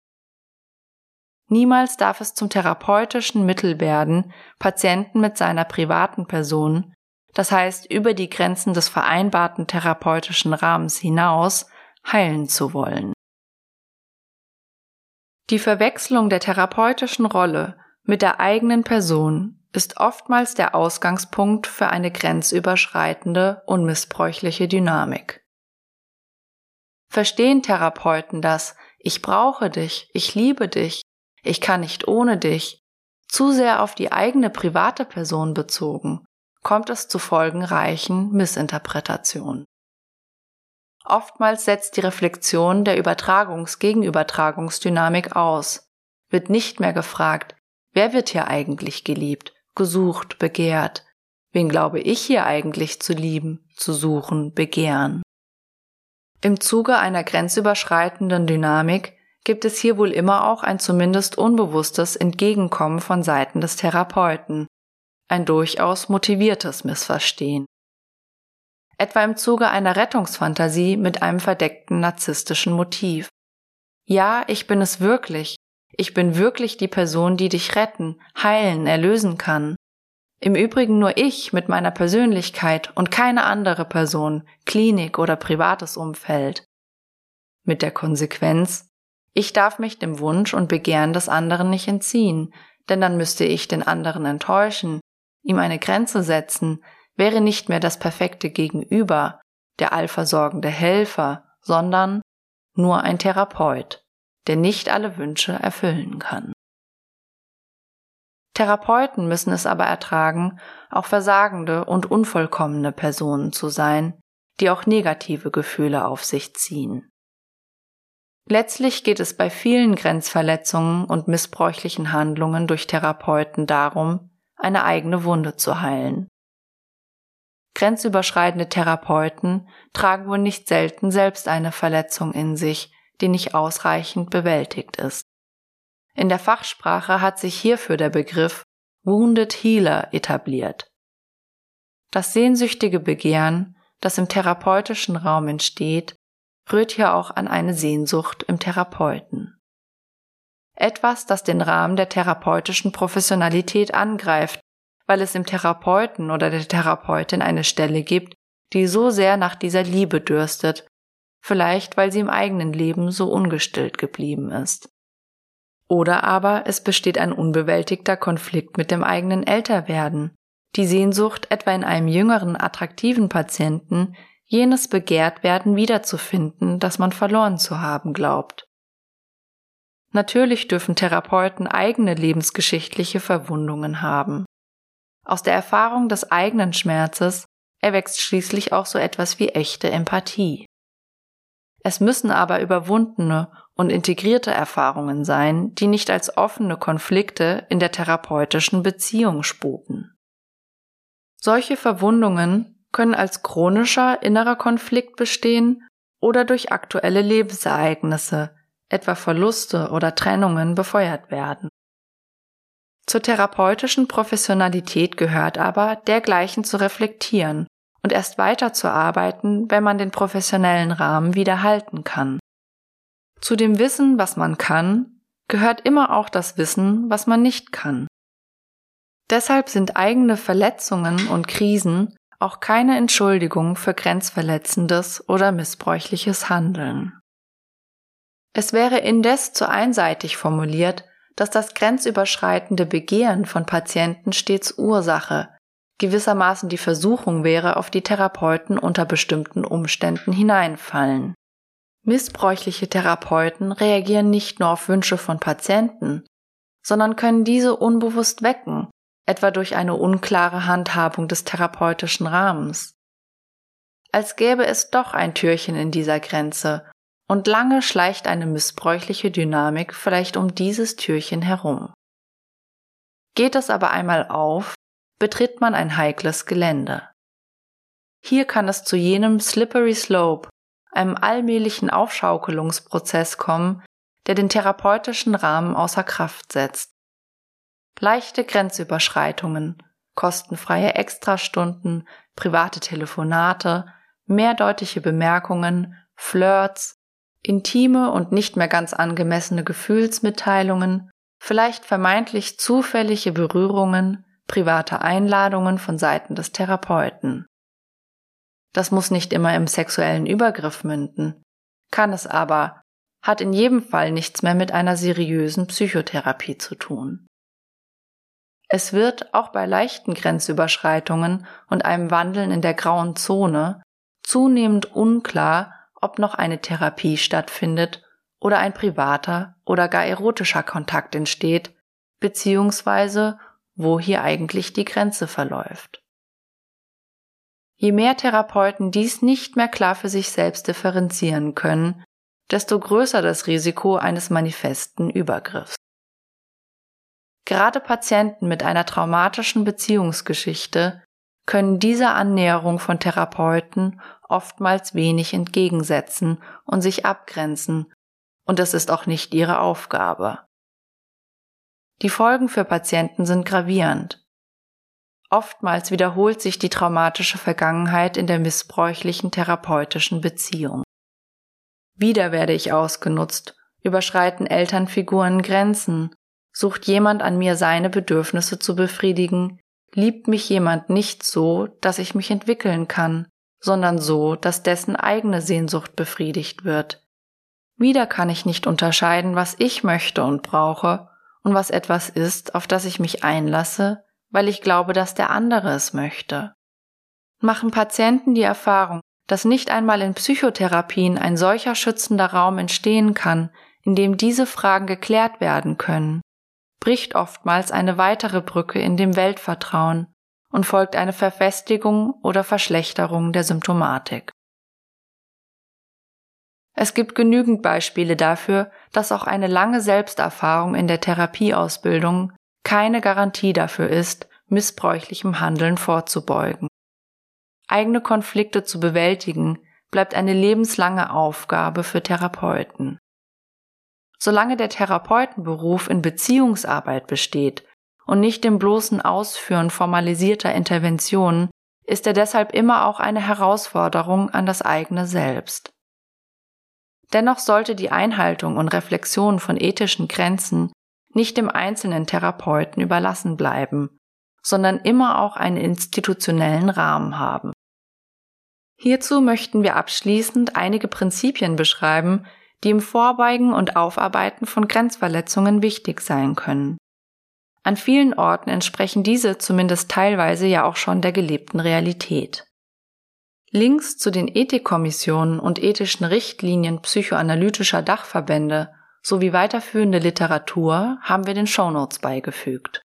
A: Niemals darf es zum therapeutischen Mittel werden, Patienten mit seiner privaten Person, das heißt über die Grenzen des vereinbarten therapeutischen Rahmens hinaus, heilen zu wollen. Die Verwechslung der therapeutischen Rolle mit der eigenen Person ist oftmals der Ausgangspunkt für eine grenzüberschreitende, unmissbräuchliche Dynamik. Verstehen Therapeuten das, ich brauche dich, ich liebe dich, ich kann nicht ohne dich, zu sehr auf die eigene private Person bezogen, kommt es zu folgenreichen Missinterpretationen. Oftmals setzt die Reflexion der Übertragungs-Gegenübertragungsdynamik aus, wird nicht mehr gefragt, wer wird hier eigentlich geliebt, gesucht, begehrt, wen glaube ich hier eigentlich zu lieben, zu suchen, begehren. Im Zuge einer grenzüberschreitenden Dynamik gibt es hier wohl immer auch ein zumindest unbewusstes Entgegenkommen von Seiten des Therapeuten, ein durchaus motiviertes Missverstehen. Etwa im Zuge einer Rettungsfantasie mit einem verdeckten narzisstischen Motiv. Ja, ich bin es wirklich. Ich bin wirklich die Person, die dich retten, heilen, erlösen kann. Im Übrigen nur ich mit meiner Persönlichkeit und keine andere Person, Klinik oder privates Umfeld. Mit der Konsequenz, ich darf mich dem Wunsch und Begehren des anderen nicht entziehen, denn dann müsste ich den anderen enttäuschen, ihm eine Grenze setzen, wäre nicht mehr das perfekte Gegenüber, der allversorgende Helfer, sondern nur ein Therapeut, der nicht alle Wünsche erfüllen kann. Therapeuten müssen es aber ertragen, auch versagende und unvollkommene Personen zu sein, die auch negative Gefühle auf sich ziehen. Letztlich geht es bei vielen Grenzverletzungen und missbräuchlichen Handlungen durch Therapeuten darum, eine eigene Wunde zu heilen. Grenzüberschreitende Therapeuten tragen wohl nicht selten selbst eine Verletzung in sich, die nicht ausreichend bewältigt ist. In der Fachsprache hat sich hierfür der Begriff Wounded Healer etabliert. Das sehnsüchtige Begehren, das im therapeutischen Raum entsteht, rührt hier auch an eine Sehnsucht im Therapeuten. Etwas, das den Rahmen der therapeutischen Professionalität angreift, weil es im Therapeuten oder der Therapeutin eine Stelle gibt, die so sehr nach dieser Liebe dürstet, vielleicht weil sie im eigenen Leben so ungestillt geblieben ist. Oder aber es besteht ein unbewältigter Konflikt mit dem eigenen Älterwerden, die Sehnsucht, etwa in einem jüngeren, attraktiven Patienten, jenes Begehrtwerden wiederzufinden, das man verloren zu haben glaubt. Natürlich dürfen Therapeuten eigene lebensgeschichtliche Verwundungen haben. Aus der Erfahrung des eigenen Schmerzes erwächst schließlich auch so etwas wie echte Empathie. Es müssen aber überwundene und integrierte Erfahrungen sein, die nicht als offene Konflikte in der therapeutischen Beziehung spuken. Solche Verwundungen können als chronischer innerer Konflikt bestehen oder durch aktuelle Lebensereignisse, etwa Verluste oder Trennungen, befeuert werden. Zur therapeutischen Professionalität gehört aber, dergleichen zu reflektieren und erst weiterzuarbeiten, wenn man den professionellen Rahmen wieder halten kann. Zu dem Wissen, was man kann, gehört immer auch das Wissen, was man nicht kann. Deshalb sind eigene Verletzungen und Krisen auch keine Entschuldigung für grenzverletzendes oder missbräuchliches Handeln. Es wäre indes zu einseitig formuliert, dass das grenzüberschreitende Begehren von Patienten stets Ursache, gewissermaßen die Versuchung wäre, auf die Therapeuten unter bestimmten Umständen hineinfallen. Missbräuchliche Therapeuten reagieren nicht nur auf Wünsche von Patienten, sondern können diese unbewusst wecken etwa durch eine unklare Handhabung des therapeutischen Rahmens. Als gäbe es doch ein Türchen in dieser Grenze, und lange schleicht eine missbräuchliche Dynamik vielleicht um dieses Türchen herum. Geht es aber einmal auf, betritt man ein heikles Gelände. Hier kann es zu jenem Slippery Slope, einem allmählichen Aufschaukelungsprozess kommen, der den therapeutischen Rahmen außer Kraft setzt leichte Grenzüberschreitungen, kostenfreie Extrastunden, private Telefonate, mehrdeutige Bemerkungen, Flirts, intime und nicht mehr ganz angemessene Gefühlsmitteilungen, vielleicht vermeintlich zufällige Berührungen, private Einladungen von Seiten des Therapeuten. Das muss nicht immer im sexuellen Übergriff münden, kann es aber, hat in jedem Fall nichts mehr mit einer seriösen Psychotherapie zu tun. Es wird auch bei leichten Grenzüberschreitungen und einem Wandeln in der grauen Zone zunehmend unklar, ob noch eine Therapie stattfindet oder ein privater oder gar erotischer Kontakt entsteht, beziehungsweise wo hier eigentlich die Grenze verläuft. Je mehr Therapeuten dies nicht mehr klar für sich selbst differenzieren können, desto größer das Risiko eines manifesten Übergriffs. Gerade Patienten mit einer traumatischen Beziehungsgeschichte können dieser Annäherung von Therapeuten oftmals wenig entgegensetzen und sich abgrenzen, und es ist auch nicht ihre Aufgabe. Die Folgen für Patienten sind gravierend. Oftmals wiederholt sich die traumatische Vergangenheit in der missbräuchlichen therapeutischen Beziehung. Wieder werde ich ausgenutzt, überschreiten Elternfiguren Grenzen, Sucht jemand an mir seine Bedürfnisse zu befriedigen, liebt mich jemand nicht so, dass ich mich entwickeln kann, sondern so, dass dessen eigene Sehnsucht befriedigt wird. Wieder kann ich nicht unterscheiden, was ich möchte und brauche und was etwas ist, auf das ich mich einlasse, weil ich glaube, dass der andere es möchte. Machen Patienten die Erfahrung, dass nicht einmal in Psychotherapien ein solcher schützender Raum entstehen kann, in dem diese Fragen geklärt werden können, bricht oftmals eine weitere Brücke in dem Weltvertrauen und folgt eine Verfestigung oder Verschlechterung der Symptomatik. Es gibt genügend Beispiele dafür, dass auch eine lange Selbsterfahrung in der Therapieausbildung keine Garantie dafür ist, missbräuchlichem Handeln vorzubeugen. Eigene Konflikte zu bewältigen bleibt eine lebenslange Aufgabe für Therapeuten. Solange der Therapeutenberuf in Beziehungsarbeit besteht und nicht im bloßen Ausführen formalisierter Interventionen, ist er deshalb immer auch eine Herausforderung an das eigene Selbst. Dennoch sollte die Einhaltung und Reflexion von ethischen Grenzen nicht dem einzelnen Therapeuten überlassen bleiben, sondern immer auch einen institutionellen Rahmen haben. Hierzu möchten wir abschließend einige Prinzipien beschreiben, die im Vorbeugen und Aufarbeiten von Grenzverletzungen wichtig sein können. An vielen Orten entsprechen diese zumindest teilweise ja auch schon der gelebten Realität. Links zu den Ethikkommissionen und ethischen Richtlinien psychoanalytischer Dachverbände sowie weiterführende Literatur haben wir den Shownotes beigefügt.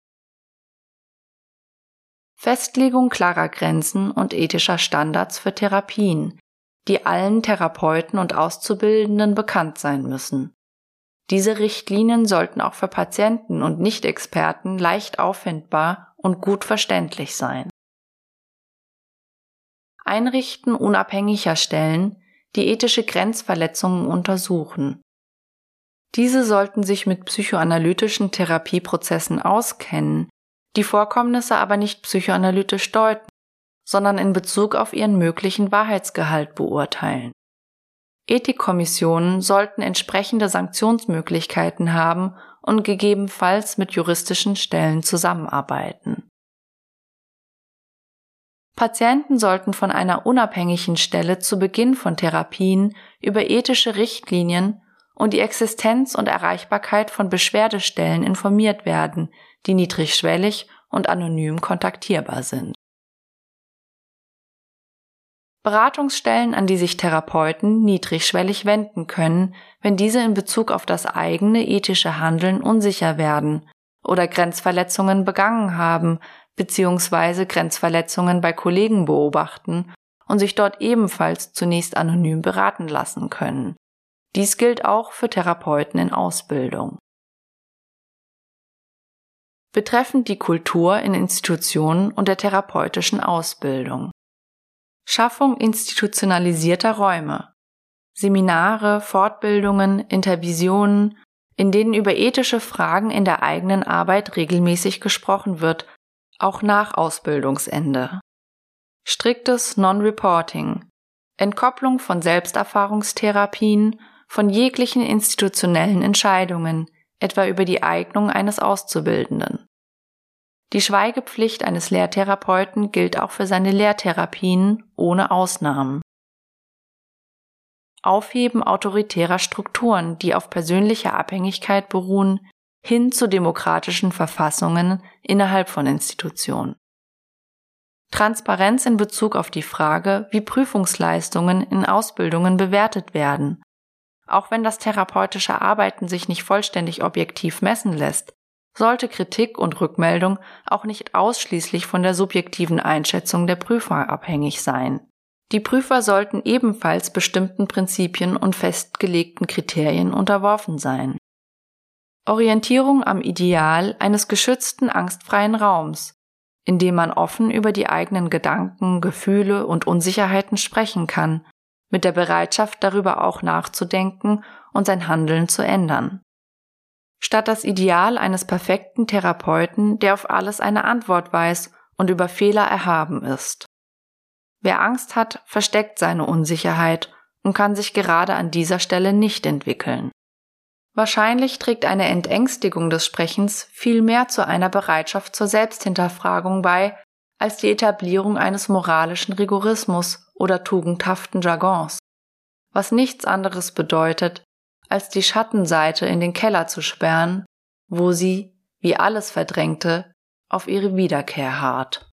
A: Festlegung klarer Grenzen und ethischer Standards für Therapien, die allen Therapeuten und Auszubildenden bekannt sein müssen. Diese Richtlinien sollten auch für Patienten und Nicht-Experten leicht auffindbar und gut verständlich sein. Einrichten unabhängiger Stellen, die ethische Grenzverletzungen untersuchen. Diese sollten sich mit psychoanalytischen Therapieprozessen auskennen, die Vorkommnisse aber nicht psychoanalytisch deuten, sondern in Bezug auf ihren möglichen Wahrheitsgehalt beurteilen. Ethikkommissionen sollten entsprechende Sanktionsmöglichkeiten haben und gegebenenfalls mit juristischen Stellen zusammenarbeiten. Patienten sollten von einer unabhängigen Stelle zu Beginn von Therapien über ethische Richtlinien und die Existenz und Erreichbarkeit von Beschwerdestellen informiert werden, die niedrigschwellig und anonym kontaktierbar sind. Beratungsstellen, an die sich Therapeuten niedrigschwellig wenden können, wenn diese in Bezug auf das eigene ethische Handeln unsicher werden oder Grenzverletzungen begangen haben bzw. Grenzverletzungen bei Kollegen beobachten und sich dort ebenfalls zunächst anonym beraten lassen können. Dies gilt auch für Therapeuten in Ausbildung. Betreffend die Kultur in Institutionen und der therapeutischen Ausbildung. Schaffung institutionalisierter Räume. Seminare, Fortbildungen, Intervisionen, in denen über ethische Fragen in der eigenen Arbeit regelmäßig gesprochen wird, auch nach Ausbildungsende. Striktes Non-Reporting. Entkopplung von Selbsterfahrungstherapien von jeglichen institutionellen Entscheidungen, etwa über die Eignung eines Auszubildenden. Die Schweigepflicht eines Lehrtherapeuten gilt auch für seine Lehrtherapien ohne Ausnahmen. Aufheben autoritärer Strukturen, die auf persönlicher Abhängigkeit beruhen, hin zu demokratischen Verfassungen innerhalb von Institutionen. Transparenz in Bezug auf die Frage, wie Prüfungsleistungen in Ausbildungen bewertet werden, auch wenn das therapeutische Arbeiten sich nicht vollständig objektiv messen lässt, sollte Kritik und Rückmeldung auch nicht ausschließlich von der subjektiven Einschätzung der Prüfer abhängig sein. Die Prüfer sollten ebenfalls bestimmten Prinzipien und festgelegten Kriterien unterworfen sein. Orientierung am Ideal eines geschützten, angstfreien Raums, in dem man offen über die eigenen Gedanken, Gefühle und Unsicherheiten sprechen kann mit der Bereitschaft darüber auch nachzudenken und sein Handeln zu ändern. Statt das Ideal eines perfekten Therapeuten, der auf alles eine Antwort weiß und über Fehler erhaben ist. Wer Angst hat, versteckt seine Unsicherheit und kann sich gerade an dieser Stelle nicht entwickeln. Wahrscheinlich trägt eine Entängstigung des Sprechens viel mehr zu einer Bereitschaft zur Selbsthinterfragung bei, als die Etablierung eines moralischen Rigorismus oder tugendhaften Jargons, was nichts anderes bedeutet, als die Schattenseite in den Keller zu sperren, wo sie, wie alles Verdrängte, auf ihre Wiederkehr harrt.